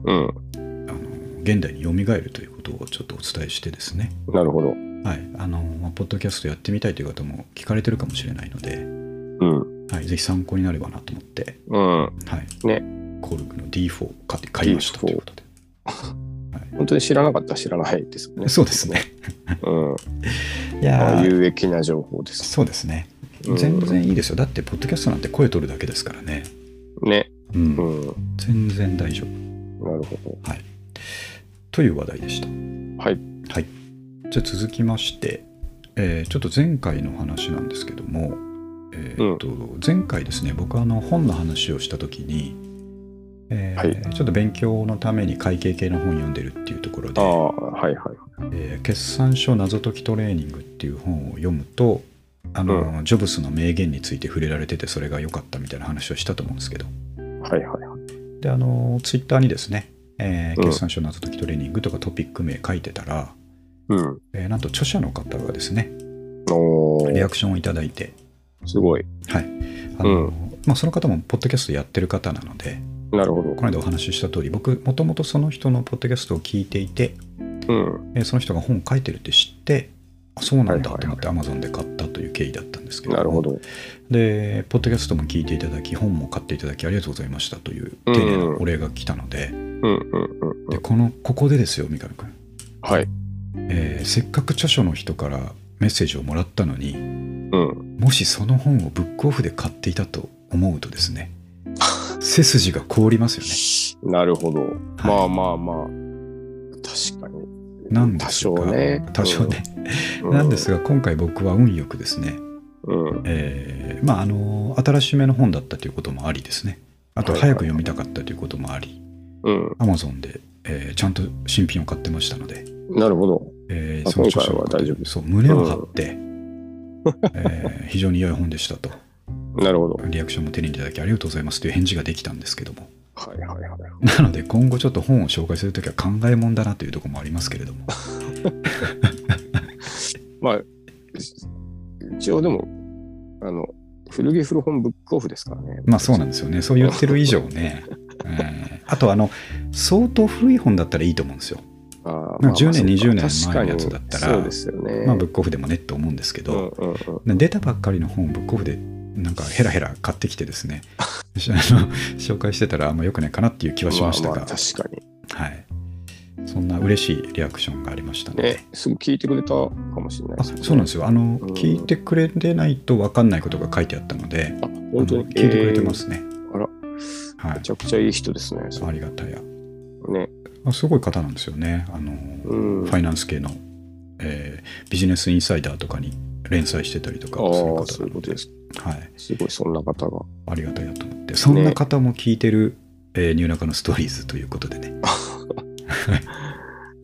うん。あの現代に蘇るということをちょっとお伝えしてですねなるほど。はい、あの、まあポッドキャストやってみたいという方も聞かれてるかもしれないので、うん。はい、ぜひ参考になればなと思って、うん。はい、ね。コルグの D4 を買って買いました D4 ということで。本当に知らなかったら知らないですよね。そうですね。うん。いや有益な情報です。そうですね。うん全然いいですよ。だって、ポッドキャストなんて声取るだけですからね。ね。うんうん。な全然大丈夫。るほはい。という話題でした。ど。はい。はい。じゃあ続きまして、えーちょっと前回の話なんですけども、えーっと前回ですね、僕はあの本の話をしたときに、えーはいちょっと勉強のために会計系の本読んでるっていうところではいはい。えー決算書謎解きトレーニングっていう本を読むとあの、ジョブスの名言について触れられててそれが良かったみたいな話をしたと思うんですけどはいはいはい。であのツイッターにですね、えーうん決算書謎解きトレーニングとかトピック名書いてたら、うん。えーなんと著者の方がですねリアクションをいただいて、すごい。はいあのうまあ、その方もポッドキャストやってる方なのでなるほど。この間お話しした通り僕もともとその人のポッドキャストを聞いていて、うん。えーその人が本書いてるって知ってあそうなんだと思って Amazon で買ったという経緯だったんですけどなるほど。でポッドキャストも聞いていただき本も買っていただきありがとうございましたという丁寧なお礼が来たので,、うんうんうんうん。でこのここでですよ三上君、はい。えーせっかく著書の人からメッセージをもらったのにうん。もしその本をブックオフで買っていたと思うとですね背筋が凍りますよね。なるほど。はいまあまあまあ。確かに。多なんですが少ね。多少ね。うん。なんですが、今回僕は運よくですね、うん。えーまあ、あの、新しめの本だったということもありですね。あと、早く読みたかったということもあり、うん。Amazon で、えーちゃんと新品を買ってましたので、なるほど。えーあその著書を今回は大丈夫そう、胸を張って、えー非常に良い本でしたと、なるほど。リアクションも手に入れていただきありがとうございますという返事ができたんですけども、はいはいはい。なので今後ちょっと本を紹介するときは考えもんだなというところもありますけれども、まあ、一応でも、あの、古着古本ブックオフですからね。まあそうなんですよね、そう言ってる以上ね、えーあとあの、相当古い本だったらいいと思うんですよ。あーまあ10年そうか20年前のやつだったらそうですよね。まあブックオフでもねって思うんですけど、うんうんうん。で出たばっかりの本をブックオフでなんかヘラヘラ買ってきてですね。紹介してたらあんま良くないかなっていう気はしましたが、まあまあ確かに。はい、そんな嬉しいリアクションがありましたね、すぐ聞いてくれたかもしれないあですね。そうなんですよ。あの、うん。聞いてくれてないと分かんないことが書いてあったのであ、本当に。聞いてくれてますね、あら。はい。めちゃくちゃいい人ですね。そありがたや。うね。あすごい方なんですよね。あの、うん。ファイナンス系の、えービジネスインサイダーとかに連載してたりとかする方そういうことです。はい、すごい、そんな方が。ありがたいなと思ってそんな方も聞いてる、えーニューナカのストーリーズということでね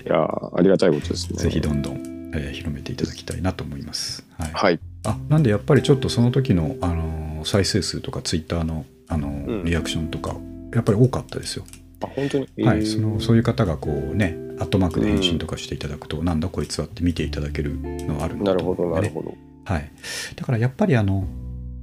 いやーありがたいことですね。ぜひどんどん、えー広めていただきたいなと思います。はい、はい。あなんでやっぱりちょっとその時の、あのー再生数とかツイッターの、あのーうんリアクションとかやっぱり多かったですよ。あ、本当に？はい、えーそのそういう方がこうねアットマークで返信とかしていただくと、なんだこいつはって見ていただけるのはあるんだなるほど、と思うのでねなるほど。はい、だからやっぱりあの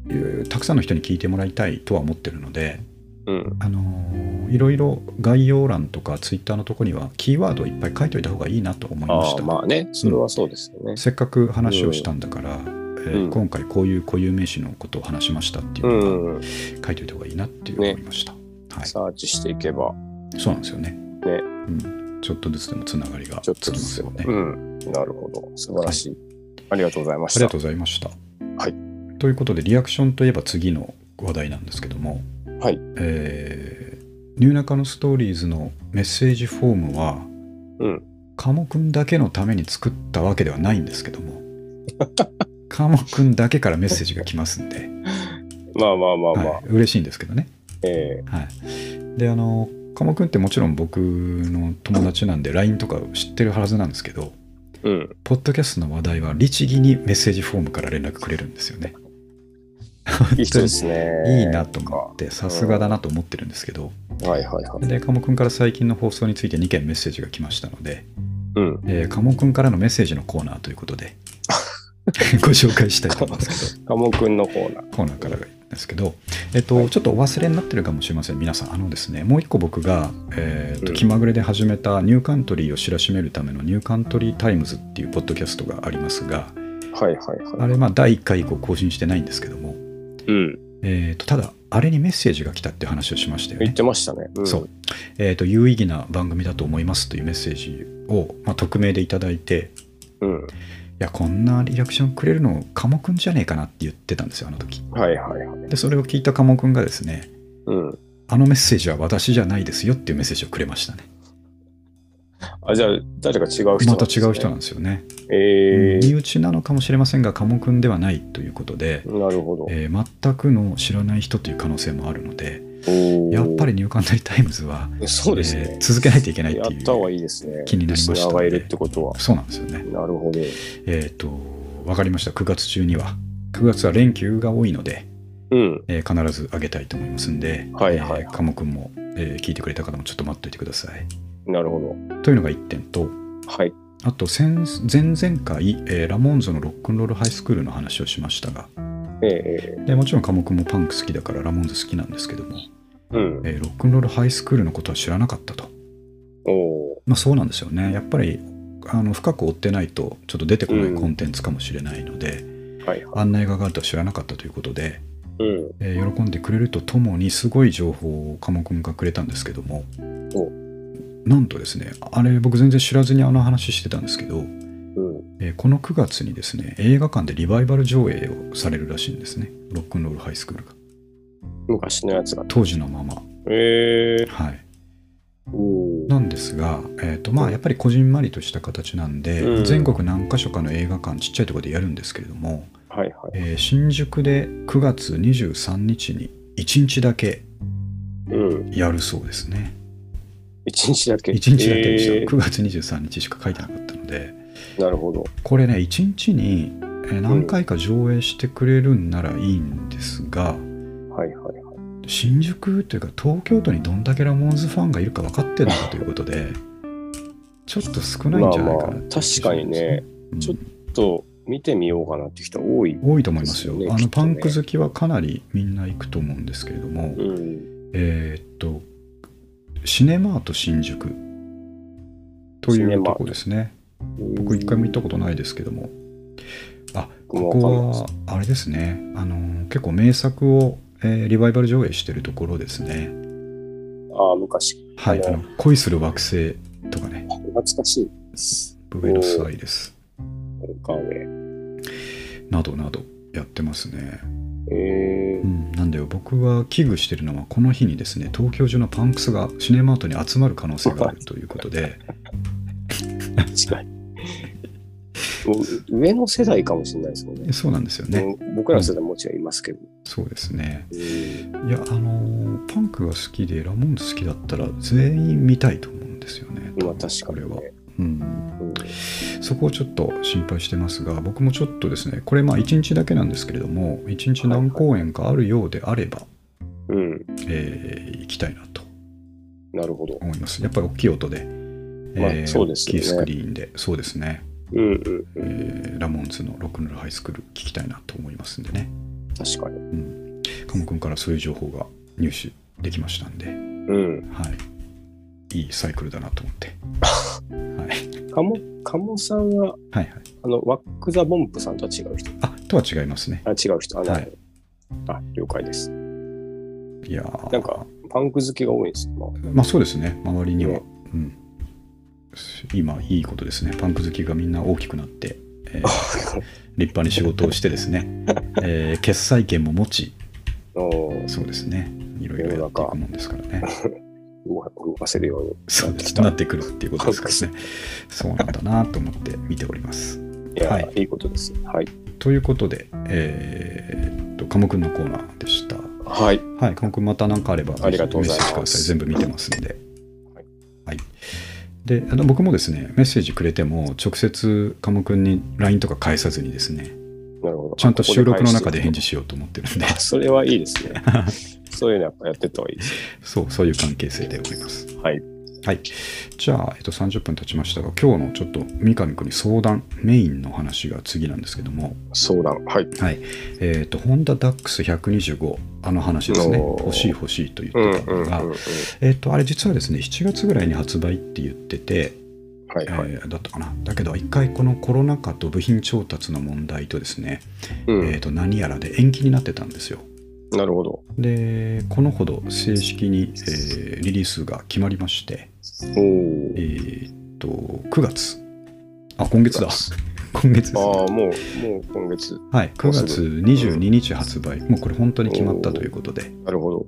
えーたくさんの人に聞いてもらいたいとは思ってるので、うん。あのーいろいろ概要欄とかツイッターのとこにはキーワードをいっぱい書いておいた方がいいなと思いました。まあね、それはそうですよね。せっかく話をしたんだから、えーうん今回こういう固有名詞のことを話しましたっていううのがん。書いておいた方がいいなっていう思いました。はい、サーチしていけば、そうなんですよね。ね、うん、ちょっとずつでもつながりがちょっとつきまずつよね。うん。なるほど。素晴らしい。ありがとうございましたありがと。うございました。はい。ということで、リアクションといえば次の話題なんですけども、はい。えーニューナカのストーリーズのメッセージフォームは、うん。カモくんだけのために作ったわけではないんですけども、カモくんだけからメッセージが来ますんで、まあまあまあまあ。はい、嬉しいんですけどね。えはい、であの鴨くんってもちろん僕の友達なんで LINE とか知ってるはずなんですけどえうん。ポッドキャストの話題は律儀にメッセージフォームから連絡くれるんですよね いい人ですね。いいなと思ってさすがだなと思ってるんですけどはいはいはい。で鴨くんから最近の放送について2件メッセージが来ましたので、うん。えー、鴨くんからのメッセージのコーナーということで ご紹介したいと思いますけどカモくんのコーナー。コーナーからですけど、えっと、ちょっとお忘れになってるかもしれません、皆さん。あのですね、もう一個僕が、えーとうん気まぐれで始めたニューカントリーを知らしめるためのニューカントリータイムズっていうポッドキャストがありますが、はいはいはい。あれ、まあ、第1回以降更新してないんですけども、うん。えーとただ、あれにメッセージが来たっていう話をしましたよね言っ。てましたね。うん、そう。えーと、有意義な番組だと思いますというメッセージを、まあ、匿名でいただいて、うん。いや、こんなリアクションくれるの、鴨くんじゃねえかなって言ってたんですよ、あの時。はいはいはい。で、それを聞いた鴨くんがですね、うん。あのメッセージは私じゃないですよっていうメッセージをくれましたね。あ、じゃあ、誰か違う人ね、また違う人なんですよね。え身内なのかもしれませんが、鴨くんではないということで、ー、なるほど。えー全くの知らない人という可能性もあるので、やっぱりニューカントリータイムズは、そうですねえー。続けないといけないっていう。やった方がいいですね。気になりましたいるってことは。そうなんですよね。なるほど。えっ、と、わかりました。9月中には。9月は連休が多いので、うん。えー必ずあげたいと思いますんで、はいはいはいえー鴨くんも、えー聞いてくれた方もちょっと待っておいてください。なるほというのが1点と、ど。はい。あと先前々回、えーラモーンズのロックンロールハイスクールの話をしましたがえでもちろん科目もパンク好きだからラモーンズ好きなんですけども、ー、うん。えーロックンロールハイスクールのことは知らなかったと、まあ、そうなんですよねやっぱりあの深く追ってないとちょっと出てこないコンテンツかもしれないので、はいはい。案内があるとは知らなかったということで、うん。えー喜んでくれるとともにすごい情報を科目がくれたんですけどもおなんとですねあれ僕全然知らずにあの話してたんですけど、うん。えーこの9月にですね映画館でリバイバル上映をされるらしいんですねロックンロールハイスクールが昔のやつが。当時のままえー、はい、なんですが、えーとまあ、やっぱりこじんまりとした形なんで、うん全国何か所かの映画館ちっちゃいところでやるんですけれども、はいはい。えー新宿で9月23日に1日だけうん。やるそうですね一日だけ？1日だけでした、え9月23日しか書いてなかったのでーなるほど。これね1日にえー何回か上映してくれるんならいいんですが、はいはいはい。新宿というか東京都にどんだけラモーンズファンがいるか分かってるのかということで ちょっと少ないんじゃないかなまあまあ確かにね、うん。ちょっと見てみようかなって人多い。多いと思いますよ。あのパンク好きはかなりみんな行くと思うんですけれども、うん。えーっとシネマート新宿というとこですね。僕一回も行ったことないですけども。あここはあれですね。あの結構名作を、えーリバイバル上映してるところですねああ、昔。はいあの恋する惑星とかね懐かしいです。ブベノスアイレスガーウェイ。などなどやってますね、えー、うん、なんだよ僕は危惧してるのはこの日にですね東京中のパンクスがシネマートに集まる可能性があるということで確かに。もう上の世代かもしれないですもんね。そうなんですよね僕らの世代もちろんいますけど。そうですね。うんいやあのーパンクが好きでラモンズ好きだったら全員見たいと思うんですよね。まあ確かにこれは。ね。うん。うん。そこをちょっと心配してますが僕もちょっとですねこれまあ1日だけなんですけれども1日何公演かあるようであれば、うん。えー行きたいなと。なるほど。思います。やっぱり大きい音で、まあそうですよね。大きいスクリーンで。そうですね、うんうんうん。えーラモンズのロックンロールハイスクール聞きたいなと思いますんでね確かに。うん。鴨くんからそういう情報が入手できましたんで。うん。はい。いいサイクルだなと思って。はい。カモ、カモさんは、はいはい。あの、ワック・ザ・ボンプさんとは違う人？あとは違いますね。あ、違う人。あ、なはい。あ、了解です。いやー。なんか、パンク好きが多いんです。まあ。まあそうですね。周りには、ね。うん。今いいことですね。パンク好きがみんな大きくなって、えー 立派に仕事をしてですね、えー決裁権も持ちそうですね。いろいろやっていくもんですからね。動かせるように。そうなってきた。なってくるっていうことですからね。そうなんだなと思って見ております。いや、はい。い、いことです。はい。ということでえーっと鴨くんのコーナーでした。はい。はい鴨くんまた何かあればありがとうございます。メッセージください。全部見てますんでであの僕もですねメッセージくれても直接鴨くんに LINE とか返さずにですねなるほど。ちゃんと収録の中で返事。事しようと思ってるんであそれはいいですね。そういうのやっぱやってった方がいいですそうそういう関係性でおりますね。はい。はいじゃあ、えっと、30分経ちましたが今日のちょっと三上君に相談メインの話が次なんですけども相談。はい。はいえっ、とホンダダックス125あの話ですね欲しい欲しいと言うんってたのが、うんうんうん。えっ、とあれ実はですね7月ぐらいに発売って言ってて、はいはい。えーだったかなだけど一回このコロナ禍と部品調達の問題とですね、うんえー、と何やらで延期になってたんですよなるほど。でこのほど正式に、えーリリースが決まりましておおえ。ーっと9月あ今月だ 今月です、ああ、ね、もう、もう今月。はい9月22日発売もうこれ本当に決まったということでなるほど。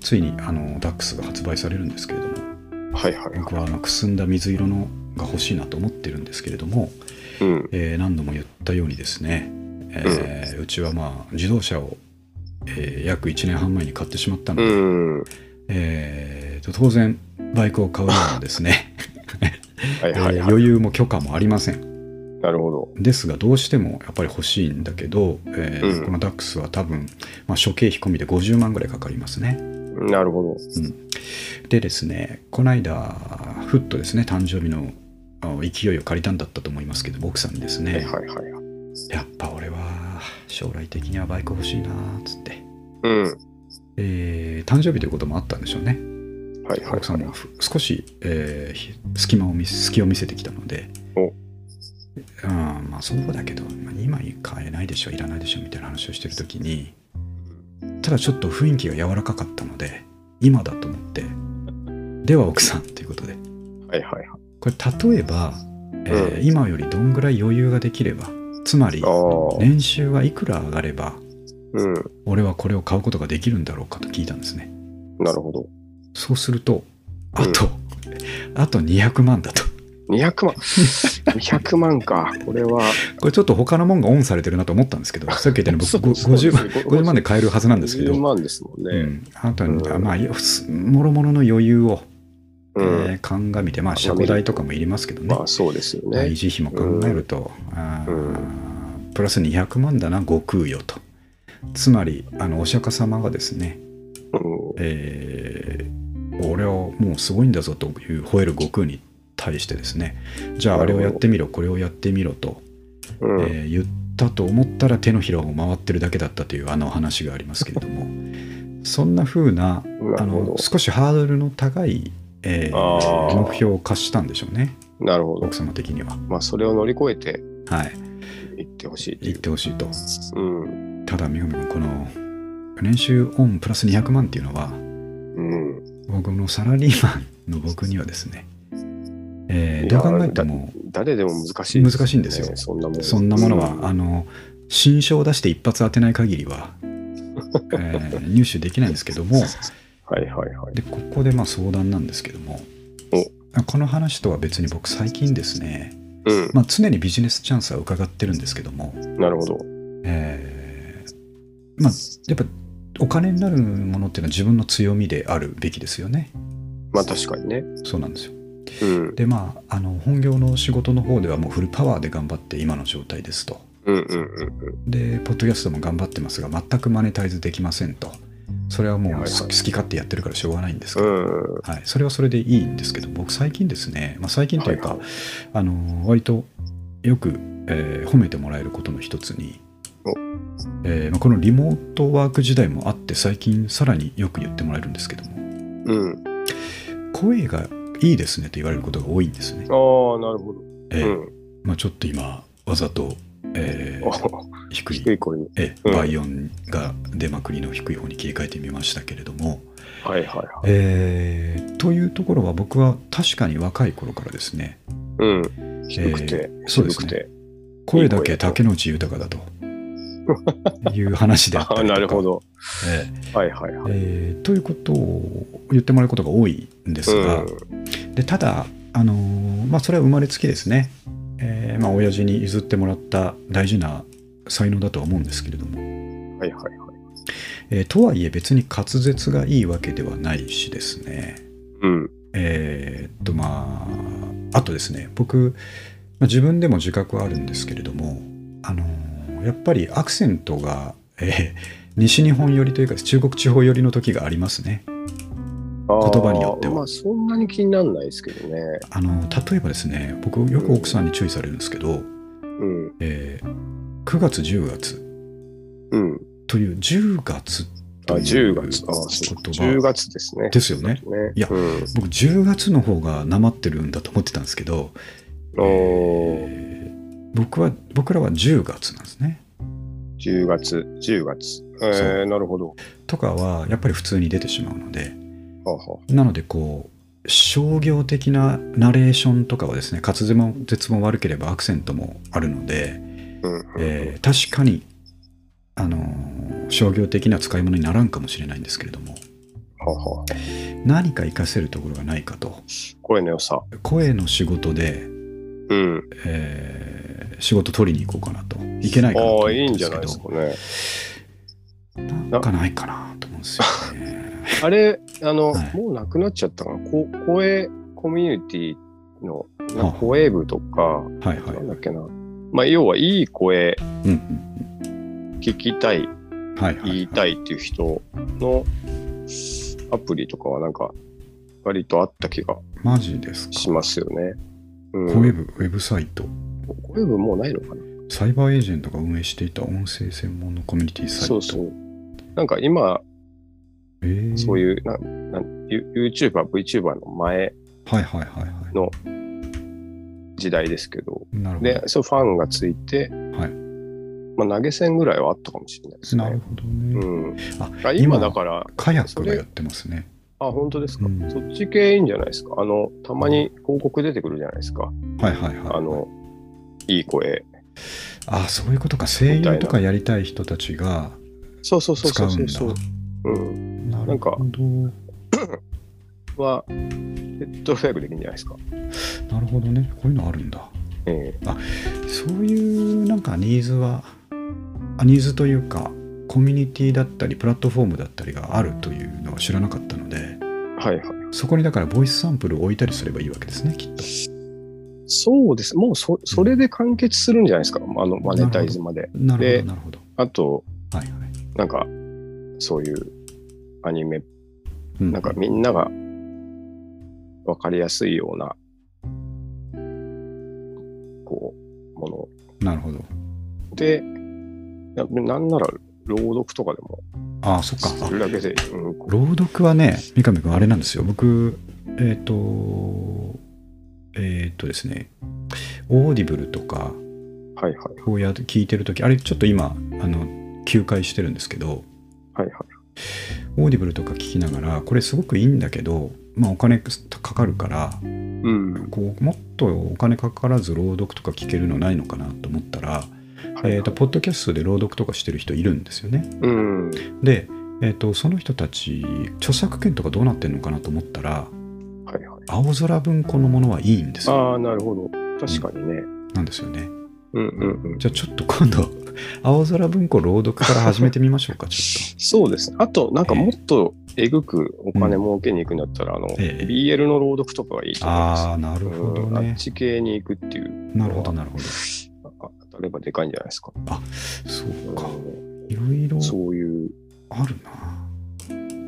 ついにあのダックスが発売されるんですけれどもはいはい僕ははあのくすんだ水色のが欲しいなと思ってるんですけれども、い。うん。えー何度も言ったようにですね、えーうちはまあ自動車を、えー約1年半前に買ってしまったのうで、ん。えーと当然バイクを買うようなですね、はいはいはい。えー余裕も許可もありませんなるほど。ですがどうしてもやっぱり欲しいんだけど、えーうんこのダックスは多分、まあ、諸経費込みで50万ぐらいかかりますねなるほど。でですねこの間ふっとですね誕生日のあ勢いを借りたんだったと思いますけど奥さんにですね、はいはいはい。やっぱ俺は将来的にはバイク欲しいなーっつって、うん。えー誕生日ということもあったんでしょうね。はいはい奥さんもふ少し、えーひ隙間を見せ隙を見せてきたので。お。うんまあそうだけど、まあ、今買えないでしょいらないでしょみたいな話をしてる時にただちょっと雰囲気が柔らかかったので今だと思ってでは奥さんということで。はいはいはい。これ例えば、えー今よりどんぐらい余裕ができればつまり。年収はいくら上がればうん。俺はこれを買うことができるんだろうかと聞いたんですねなるほど。そうするとあと、あと200万だと200万。200万か。これは。これちょっと他のもんがオンされてるなと思ったんですけど さっき言ったように僕ごそうですね50万50万で買えるはずなんですけど50万ですもんね。うん、あとは、うんまあよもろもろの余裕を、うん。えー鑑みてまあ車庫代とかもいりますけどね、まあそうですよね。維持費も考えると、うん。プラス200万だな悟空よと。つまりあのお釈迦様がですね、うん。えー俺はもうすごいんだぞという吠える悟空に対してですねじゃああれをやってみろこれをやってみろと、うん。えー言ったと思ったら手のひらを回ってるだけだったというあの話がありますけれども。そんな風なあの少しハードルの高い、えー目標を課したんでしょうねど。なるほど奥。様的には。まあそれを乗り越えてはいいってほしいってい言っう。てほしいと。うん。ただ、みごみ君、この年収オンプラス200万っていうのは、うん。僕のサラリーマンの僕にはですね、えーどう考えても、誰でも難しい、難しいんですよそんなもん。そんなものは、うんあの、新書を出して一発当てない限りは、えー入手できないんですけども、はいはいはい。で、ここでまあ相談なんですけども、この話とは別に僕最近ですね、うん。まあ、常にビジネスチャンスは伺ってるんですけども、なるほど。えーまあやっぱお金になるものっていうのは自分の強みであるべきですよね。まあ確かにね。そうなんですよ。うん。でまああの本業の仕事の方ではもうフルパワーで頑張って今の状態ですと。うんうんうんでポッドキャストも頑張ってますが全くマネタイズできませんと。それはもう好き勝手やってるからしょうがないんですけうど。はい、それはそれでいいんですけど僕最近ですね、まあ、最近というか、はいはいあの割とよく、えー褒めてもらえることの一つにお、えーまあこのリモートワーク時代もあって最近さらによく言ってもらえるんですけどもうん。声がいいですねと言われることが多いんですね。ああ、なるほど。えーうん。まあ、ちょっと今わざと、えーあ 低い低い声に。えうん倍音が出まくりの低い方に切り替えてみましたけれども、はいはいはい。えーというところは僕は確かに若い頃からですねうん。低くて、えーそうですね低くて。声だけ竹野内豊だという話であったりとか なるほど。えーはいはいはい。えーということを言ってもらうことが多いんですが、でただ、あのーまあ、それは生まれつきですね、えーまあ親父に譲ってもらった大事な才能だとは思うんですけれども、うん。はいはいはい。えーとはいえ別に滑舌がいいわけではないしですねうん。えーっとまああとですね僕、まあ自分でも自覚はあるんですけれどもあのーやっぱりアクセントが、えー西日本寄りというか中国地方寄りの時がありますね言葉によってはまあそんなに気にならないですけどね。あの例えばですね僕よく奥さんに注意されるんですけど、うん。えー9月10月うん。という10月あ、という10。言10葉月ですね。ですよねね。いやうん。僕10月の方がなまってるんだと思ってたんですけど、えー僕は僕らは10月なんですね10月、10月。えー、なるほど。とかはやっぱり普通に出てしまうのでなのでこう商業的なナレーションとかはですね滑舌も悪ければアクセントもあるので、うん。えー確かにあのー商業的な使い物にならんかもしれないんですけれどもはは何か活かせるところがないかと声の良さ。声の仕事で、うん。えー仕事取りに行こうかなといけないかなとああ、思っいいんじゃてるんですけどないですかね。なんかないかなと思うんですよね。あれ、あの、はいもうなくなっちゃったかな？こ声コミュニティの、なはあ声部とか、はいはい。なんだっけな？まあ、要はいい声聞きたい、言いたいっていう人のアプリとかはなんか、割とあった気がマジですか？しますよね。うん、ウェブ、ウェブサイト？声部もうないのかな？サイバーエージェントが運営していた音声専門のコミュニティサイト。そうそう。なんか今、えーそういう、ななんユ YouTuber、VTuber の前はいはいはいはの時代ですけど、い。なるほど。で、そうファンがついて、はいまあ、投げ銭ぐらいはあったかもしれないですね。なるほどね。うん、ああ今だから、カヤックがやってますね。あ、本当ですか、うんそっち系いいんじゃないですか？あの、たまに広告出てくるじゃないですか。はいはいはい。あの、いい声。あ、そういうことか。声優とかやりたい人たちがそうそうそう使そううんそう。だ。うん。ななんか。はペットフライグできるんじゃないですか。なるほどねこういうのあるんだえそういうなんかニーズはあニーズというかコミュニティだったりプラットフォームだったりがあるというのは知らなかったのでえはいはい。そこにだからボイスサンプルを置いたりすればいいわけですねきっとそうです。もうそそれで完結するんじゃないですか。あのマネタイズまで。なるでほどなるほどあと、はいはいなんか、そういうアニメ、うん。なんかみんながわかりやすいような、こう、もの。なるほど。で、なんなら朗読とかでもああそっか。あするだけで、うん、こ朗読はね三上君あれなんですよ。僕えっ、とえっ、とですね Audible とかうはいはい。こうやって聞いてる時あれちょっと今あの休会してるんですけどはいはい。 Audible とか聞きながらこれすごくいいんだけどまあお金かかるからうん。こうもっとお金かからず朗読とか聞けるのないのかなと思ったら、はいえー、とポッドキャストで朗読とかしてる人いるんですよね。うん。で、えー、とその人たち著作権とかどうなってるのかなと思ったらはいはい。青空文庫のものはいいんですよ。ああ、なるほど。確かにね。なんですよね。うんうんうん。じゃあちょっと今度 青空文庫朗読から始めてみましょうかちょっそうですね。あと、なんかもっとえぐくお金儲けに行くんだったら、あの、ええ BL の朗読とかがいいと。と思います。ああなるほどうんあねっ。ち系に行くっていう。なるほどなるほど。あ当たればでかいんじゃないですか。そうか。うんいろいろそういう、あるな。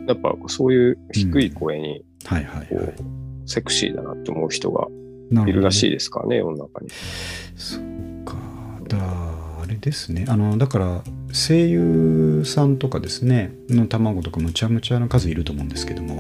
やっぱそういう低い声に、はいはいこう、はい。セクシーだなって思う人がないるらしいい。ですからね、世の中に。そうあれですね。あのだから声優さんとかですねの卵とかむちゃむちゃな数いると思うんですけども、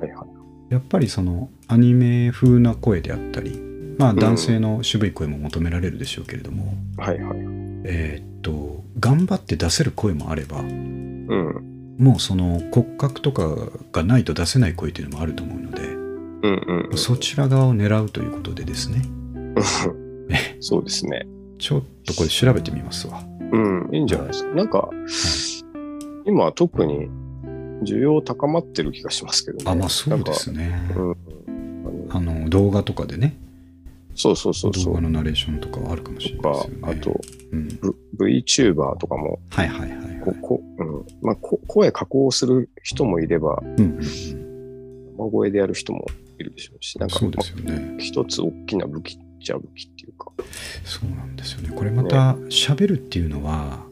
はいはい。やっぱりそのアニメ風な声であったり、まあん男性の渋い声も求められるでしょうけれども、はいはい。えーっと頑張って出せる声もあれば、うん。もうその骨格とかがないと出せない声というのもあると思うので、うんうんうん。そちら側を狙うということでですね、そうですね。ちょっとこれ調べてみますわ。うん、いいんじゃないですか？なんか、今特に需要高まってる気がしますけどね。あ、まあそうですね。うん。あの動画とかでね、そうそうそうそう。動画のナレーションとかはあるかもしれないですよね。、あと、うん、VTuber とかも、はいはいはい、はいここうんまあ、こ声加工する人もいれば、うん。生声でやる人もいるでしょうし、なんか、そうですよね。まあ一つ大きな武器っちゃ武器っていうか。そうなんですよね。これまた喋るっていうのは、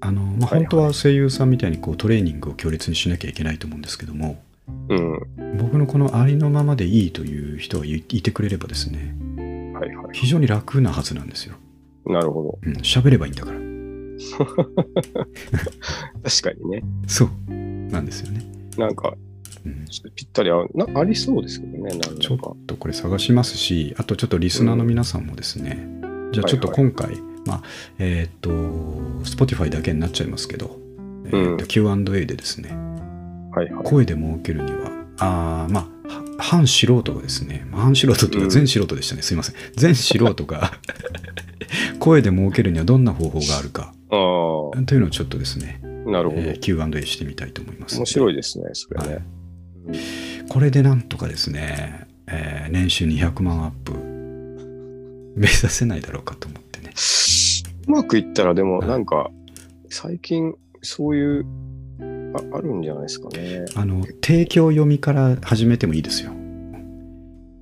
あのまあ、本当は声優さんみたいにこうトレーニングを強烈にしなきゃいけないと思うんですけども、うん。僕のこのありのままでいいという人がいいてくれればですね、はいは非常に楽なはずなんですよ。い。なるほど。うん、喋ればいいんだから。確かにね。そうなんですよね。なんか、うん、ちょっとぴったり合うなありそうですけどね、なんちょっ。とこれ探しますし、あとちょっとリスナーの皆さんもですね、じゃあちょっと今回、まあ、えーっと、Spotify だけになっちゃいますけど、えーっと Q&A でですね、はいはい。声で儲けるには、あーまあ、は半素人がですね、まあ半素人といううん。か全素人でしたね、すいません。全素人が 声で儲けるにはどんな方法があるか。あというのをちょっとですね、あ、なるほど。えー Q&A してみたいと思います。面白いですね、それね。はいこれでなんとかですね、えー年収200万アップ。目指せないだろうかと思ってね。うまくいったら、でもはい。なんか、最近、そういう、ああるんじゃないですかね。あの、提供読みから始めてもいいですよ。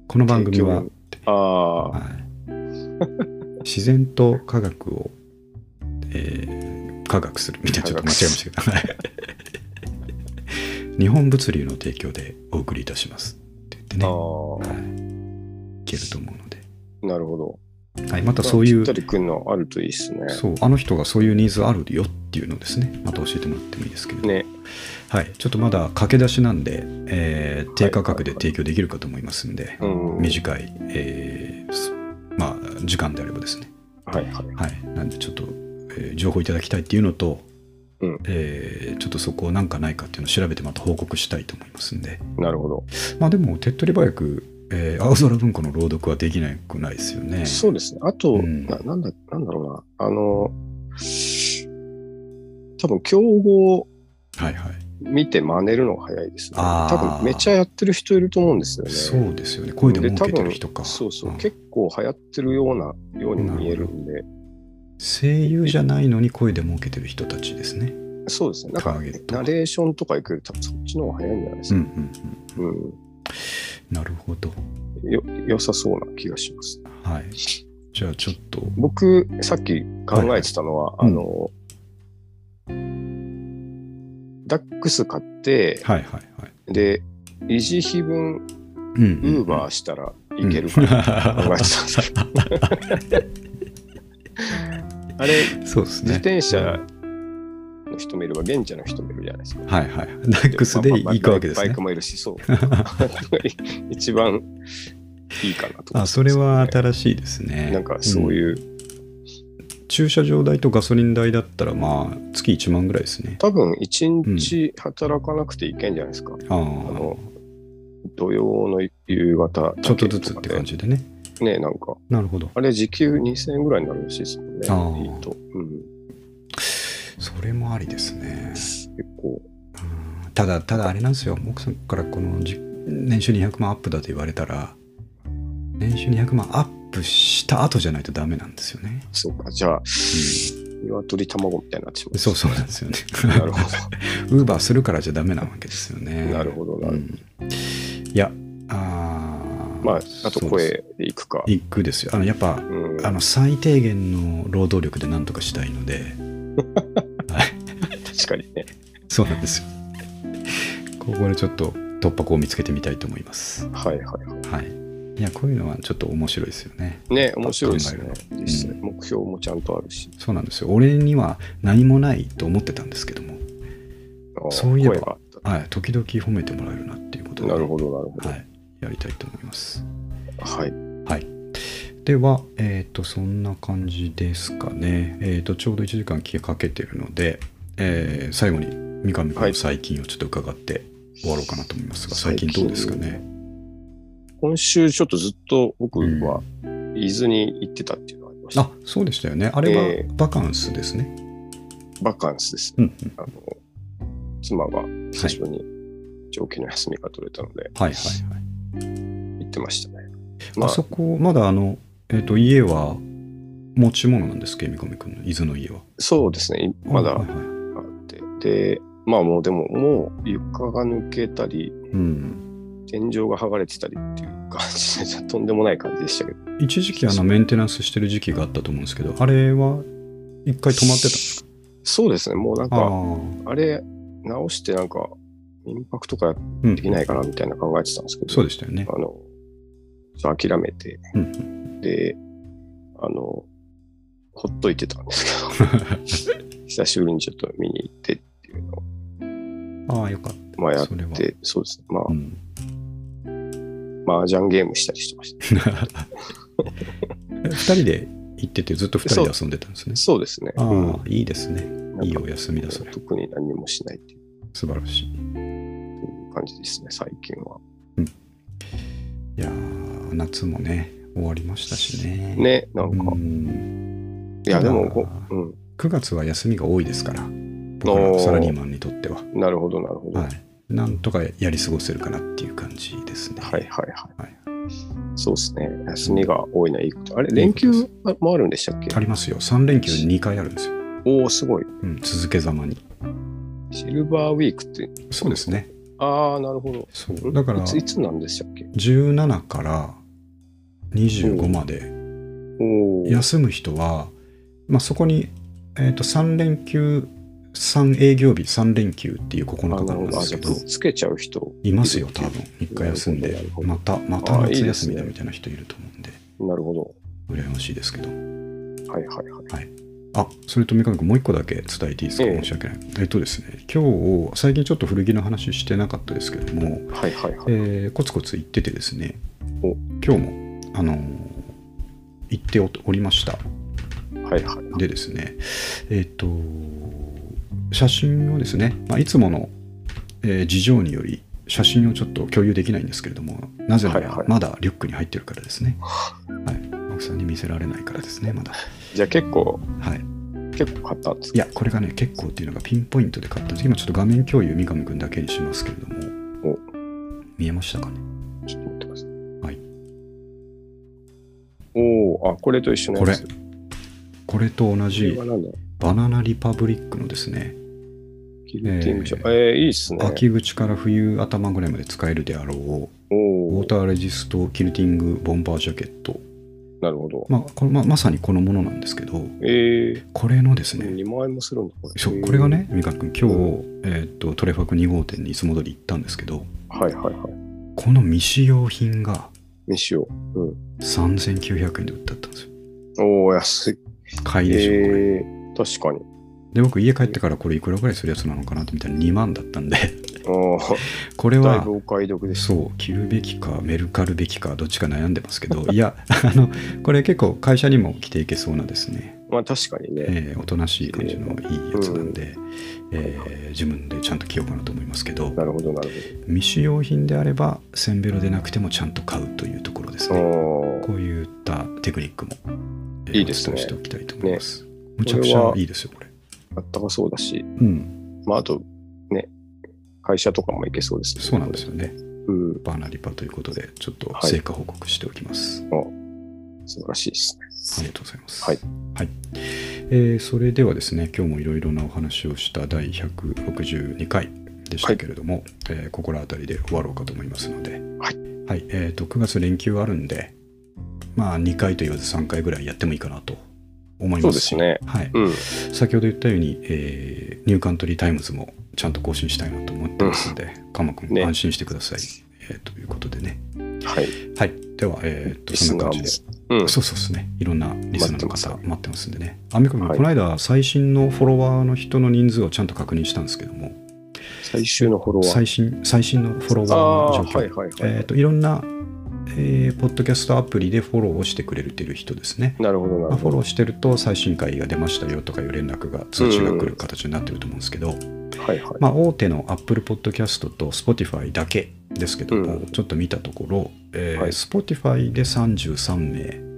この番組は、ああ、はい、自然と科学を、えー科学する。みたいなちょっと間違えましたけど、はい日本物流の提供でお送りいたしますって言ってね、あはい、いけると思うので、あ、なるほど。はい、またそういう。あるといいっすね。そう。あの人がそういうニーズあるよっていうのをですね。また教えてもらってもいいですけれど、ね。はい、ちょっとまだ駆け出しなんで、えー低価格で提供できるかと思いますんで、うん。短い、えーすまあ、時間であればですね、はいはい。はい、なんでちょっと、えー情報いただきたいっていうのと、うんえーちょっとそこなんかないかっていうのを調べてまた報告したいと思いますんでなるほど。まあでも手っ取り早く、えー青空文庫の朗読はできなくないですよね。そうですね。あと、うんななんだ、なんだろうな。あの、多分競合はいはい。見て真似るのが早いですね。多分めっちゃやってる人いると思うんですよね。そうですよね。声で儲けてる人か。そうそう、ん結構流行ってるようなように見えるんで、声優じゃないのに声で儲けてる人たちですね。そうですね。なんかターゲットナレーションとか行くより多分そっちの方が早いんじゃないですうんか。うんうん。うん。なるほど。よ良さそうな気がします。はい。じゃあちょっと、僕、さっき考えてたのは、はいあの、ダックス買って、はいはいはい。で、維持費分、うん、ウーバーしたらいけるかなって考えてたんですけど、あれ、そうですね。自転車の人もいれば、現地の人もいるじゃないですか。はいはい。ダックスで行くわけですねバイク。もいるし、そう。一番いいかなと思ってあ、それは新しいですね。なんかそういう、うん駐車場代とガソリン代だったら、まあ、月1万ぐらいですね。多分一日働かなくていけんじゃないですか。あああの、土曜の夕方ちょっとずつって感じでね。ね、なんか、なるほど。あれ時給2000円ぐらいになるらしいですもんね。あーいいと。うん。それもありですね。結構、うんただ、ただあれなんですよ。奥さんからこのじ年収200万アップだと言われたら、年収200万アップした後じゃないとダメなんですよね。そうか。じゃあ、う鶏卵みたいになってしまん、そうそうなんですよね。なるほ ウーバーするからじゃダメなわけですよね。ど。なるほど、なるほうんいや、あーど。まあ、あと声でいくか。いくですよ。あのやっぱ、うん。あの最低限の労働力で何とかしたいので、はい、確かにね。そうなんですよ。ここでちょっと突破口を見つけてみたいと思います。はいはいははい。いや、こういうのはちょっと面白いですよね。い。ね、面白いですねうん目標もちゃんとあるし。そうなんですよ。俺には何もないと思ってたんですけども、そういえば。はい、時々褒めてもらえるなっていうことで、なるほど、なるほど。はい、やりたいと思います。はい。はい。では、えっ、と、そんな感じですかね。えっ、と、ちょうど1時間かけてるので、えー最後に三上君の最近をちょっと伺って終わろうかなと思いますが、最近どうですかね？今週ちょっとずっと僕は伊豆に行ってたっていうのがありました。あ、そうでしたよね。あれはえバカンスですね。バカンスです。うんうん。あの妻が久しぶりに長期の休みが取れたのではいはいはい。行ってましたね。あそこ、まだあの、えっ、と、家は持ち物なんですか、三上君の？伊豆の家は。そうですね。まだあはいはいって。で、まあもうでももう床が抜けたり、うん。天井が剥がれてたりっていう感じで、とんでもない感じでしたけど。一時期あのメンテナンスしてる時期があったと思うんですけど、あれは一回止まってたんですか？そうですね。もうなんあか、ああれ直してなんか民泊とかうんできないかなみたいな考えてたんですけど、そうでしたよね。あの、諦めて、うんで、あの、ほっといてたんですけど、久しぶりにちょっと見に行ってっていうのを、ああ、よかっまあやって、そうですね。まあた。う、ん。麻雀ゲームしたりしてました。二人で行っててずっと二人で遊んでたんですね。そうですね。ああ、うんいいですね。いいお休みだ、それ。特に何もしないっていう素晴らしい。感じですね、最近は。いやー夏もね、終わりましたしね。。ね、なうんか、ん。いや、でもこ、うん、9月は休みが多いですから、僕らサラリーマンにとっては。なるほど、なるほど。はい。なんとかやり過ごせるかなっていう感じですね。はいはいはい。はいそうですね。休みが多いのはいいこと。あれ、連休もあるんでしたっけ？ありますよ。3連休2回あるんですよ。おお、すごい。うん、続けざまに。シルバーウィークって、そうですね。ああ、なるほど。そう。だからい、ついつなんでしたっけ？17から25まで。休む人は、まあ、そこに、えー、と3連休3営業日3連休っていう9日があるんあなるほど。あ、じゃあ、ですけどつけちゃう人。いますよ多分一回休んでまたまた夏休みだみたいな人いると思うんでなるほど。羨ましいですけどはいはいはい。あそれと三上君もう一個だけ伝えていいですか、ええ。申し訳ない。えっとですね今日最近ちょっと古着の話してなかったですけども、はいはいはい。えーコツコツ行っててですねお。今日もあのー行っておおりました。はいはい。でですねえっ、と写真をですね、まあ、いつもの、えー事情により写真をちょっと共有できないんですけれどもなぜなはいはい。らまだリュックに入ってるからですね、はい奥さんに見せられないからですねまだ。じゃあ結構、はい。結構買ったんですか？いやこれがね結構っていうのがピンポイントで買ったんです。今ちょっと画面共有三上くんだけにしますけれども。お。見えましたかね？ちょっと待ってください。はい。おお、あ、これと一緒のやつ。ここれと同じバナナリパブリックのですね。ギルティングショー。えー、いいっすね。秋口から冬頭ぐらいまで使えるであろうウォー、ターレジストキルティングボンバージャケット、なるほど。まあこれままさにこのものなんですけどえこれのですー、ね2万円もするんだ、これ。そうえーこれがね、三上君、今日、えーっとトレファク2号店にいつも通り行ったんですけど、はいはいはい。この未使用品が未使用。うん。3900円で売ってあったんですよ。おお、安い。買いでしょ、これ。えー、確かに。で、僕、家帰ってからこれいくらぐらいするやつなのかなって見たら2万だったんで、これは。そう、着るべきか、メルカルべきか、どっちか悩んでますけど、いや、あの、これ結構会社にも着ていけそうなですね、まあ確かにね。えーおとなしい感じのいいやつなんで、えー自分でちゃんと着ようかなと思いますけど、なるほどなる未使用品であればセンベロでなくてもちゃんと買うというところですほど。ねこういったテクニックも、えいいですね。しておきたいと思います、むちゃくちゃいいですよこれ。あったかそうだし、うん。まああと、ね、会社とかも行けそうですね。そうなんですよね。うん。バーナリパということでちょっとはい。成果報告しておきます、素晴らしいですね。ありがとうございます。はい、はい。えーそれではですね今日もいろいろなお話をした第162回でしたけれども、えーここら辺りで終わろうかと思いますので、はい。はい。えー、と9月連休あるんでまあ2回と言わず3回ぐらいやってもいいかなと思いそうましですすね。はい、うん。先ほど言ったように、えーニューカントリータイムズもちゃんと更新したいなと思ってますので、カモ君ね安心してください、えーということでねはい。はいでは、えー、とリそんな感じでも。うん。そうそうですね。いろんなリスナーの方待ってますんでね。アメコミ、はいこの間最新のフォロワーの人の人数をちゃんと確認したんですけども、最終のフォロワー。最新最新のフォロあワーの状況、あはいはいはい。えっ、といろんな、えーポッドキャストアプリでフォローをしてくれてる人ですね。なるほどなまあ、るほど。フォローしてると最新回が出ましたよとかいう連絡が通知が来る形になってると思うんですけど、はいはい。まあ、大手の Apple Podcast と Spotify だけですけども、うんちょっと見たところ、えーはい Spotify で33名、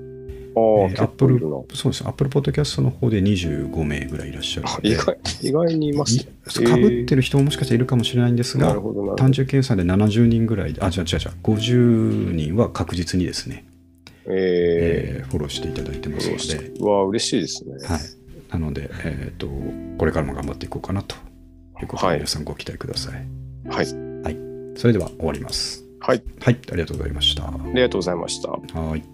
ああ、えー結構いるな。そうです。Apple Podcast の方で25名ぐらいいらっしゃるので、あ意外、意外にいますね。かぶってる人ももしかしたらいるかもしれないんですがなる、ほどなるほど。単純計算で70人ぐらいで、あ、違う違う違う、50人は確実にですね、ええーフォローしていただいてー、ますので、うわ嬉しいですね。はい。なので、えっ、と、これからも頑張っていこうかなということはいで、皆さんご期待ください。はい。それでは終わります。はい。はい、ありがとうございました。ありがとうございました。はい。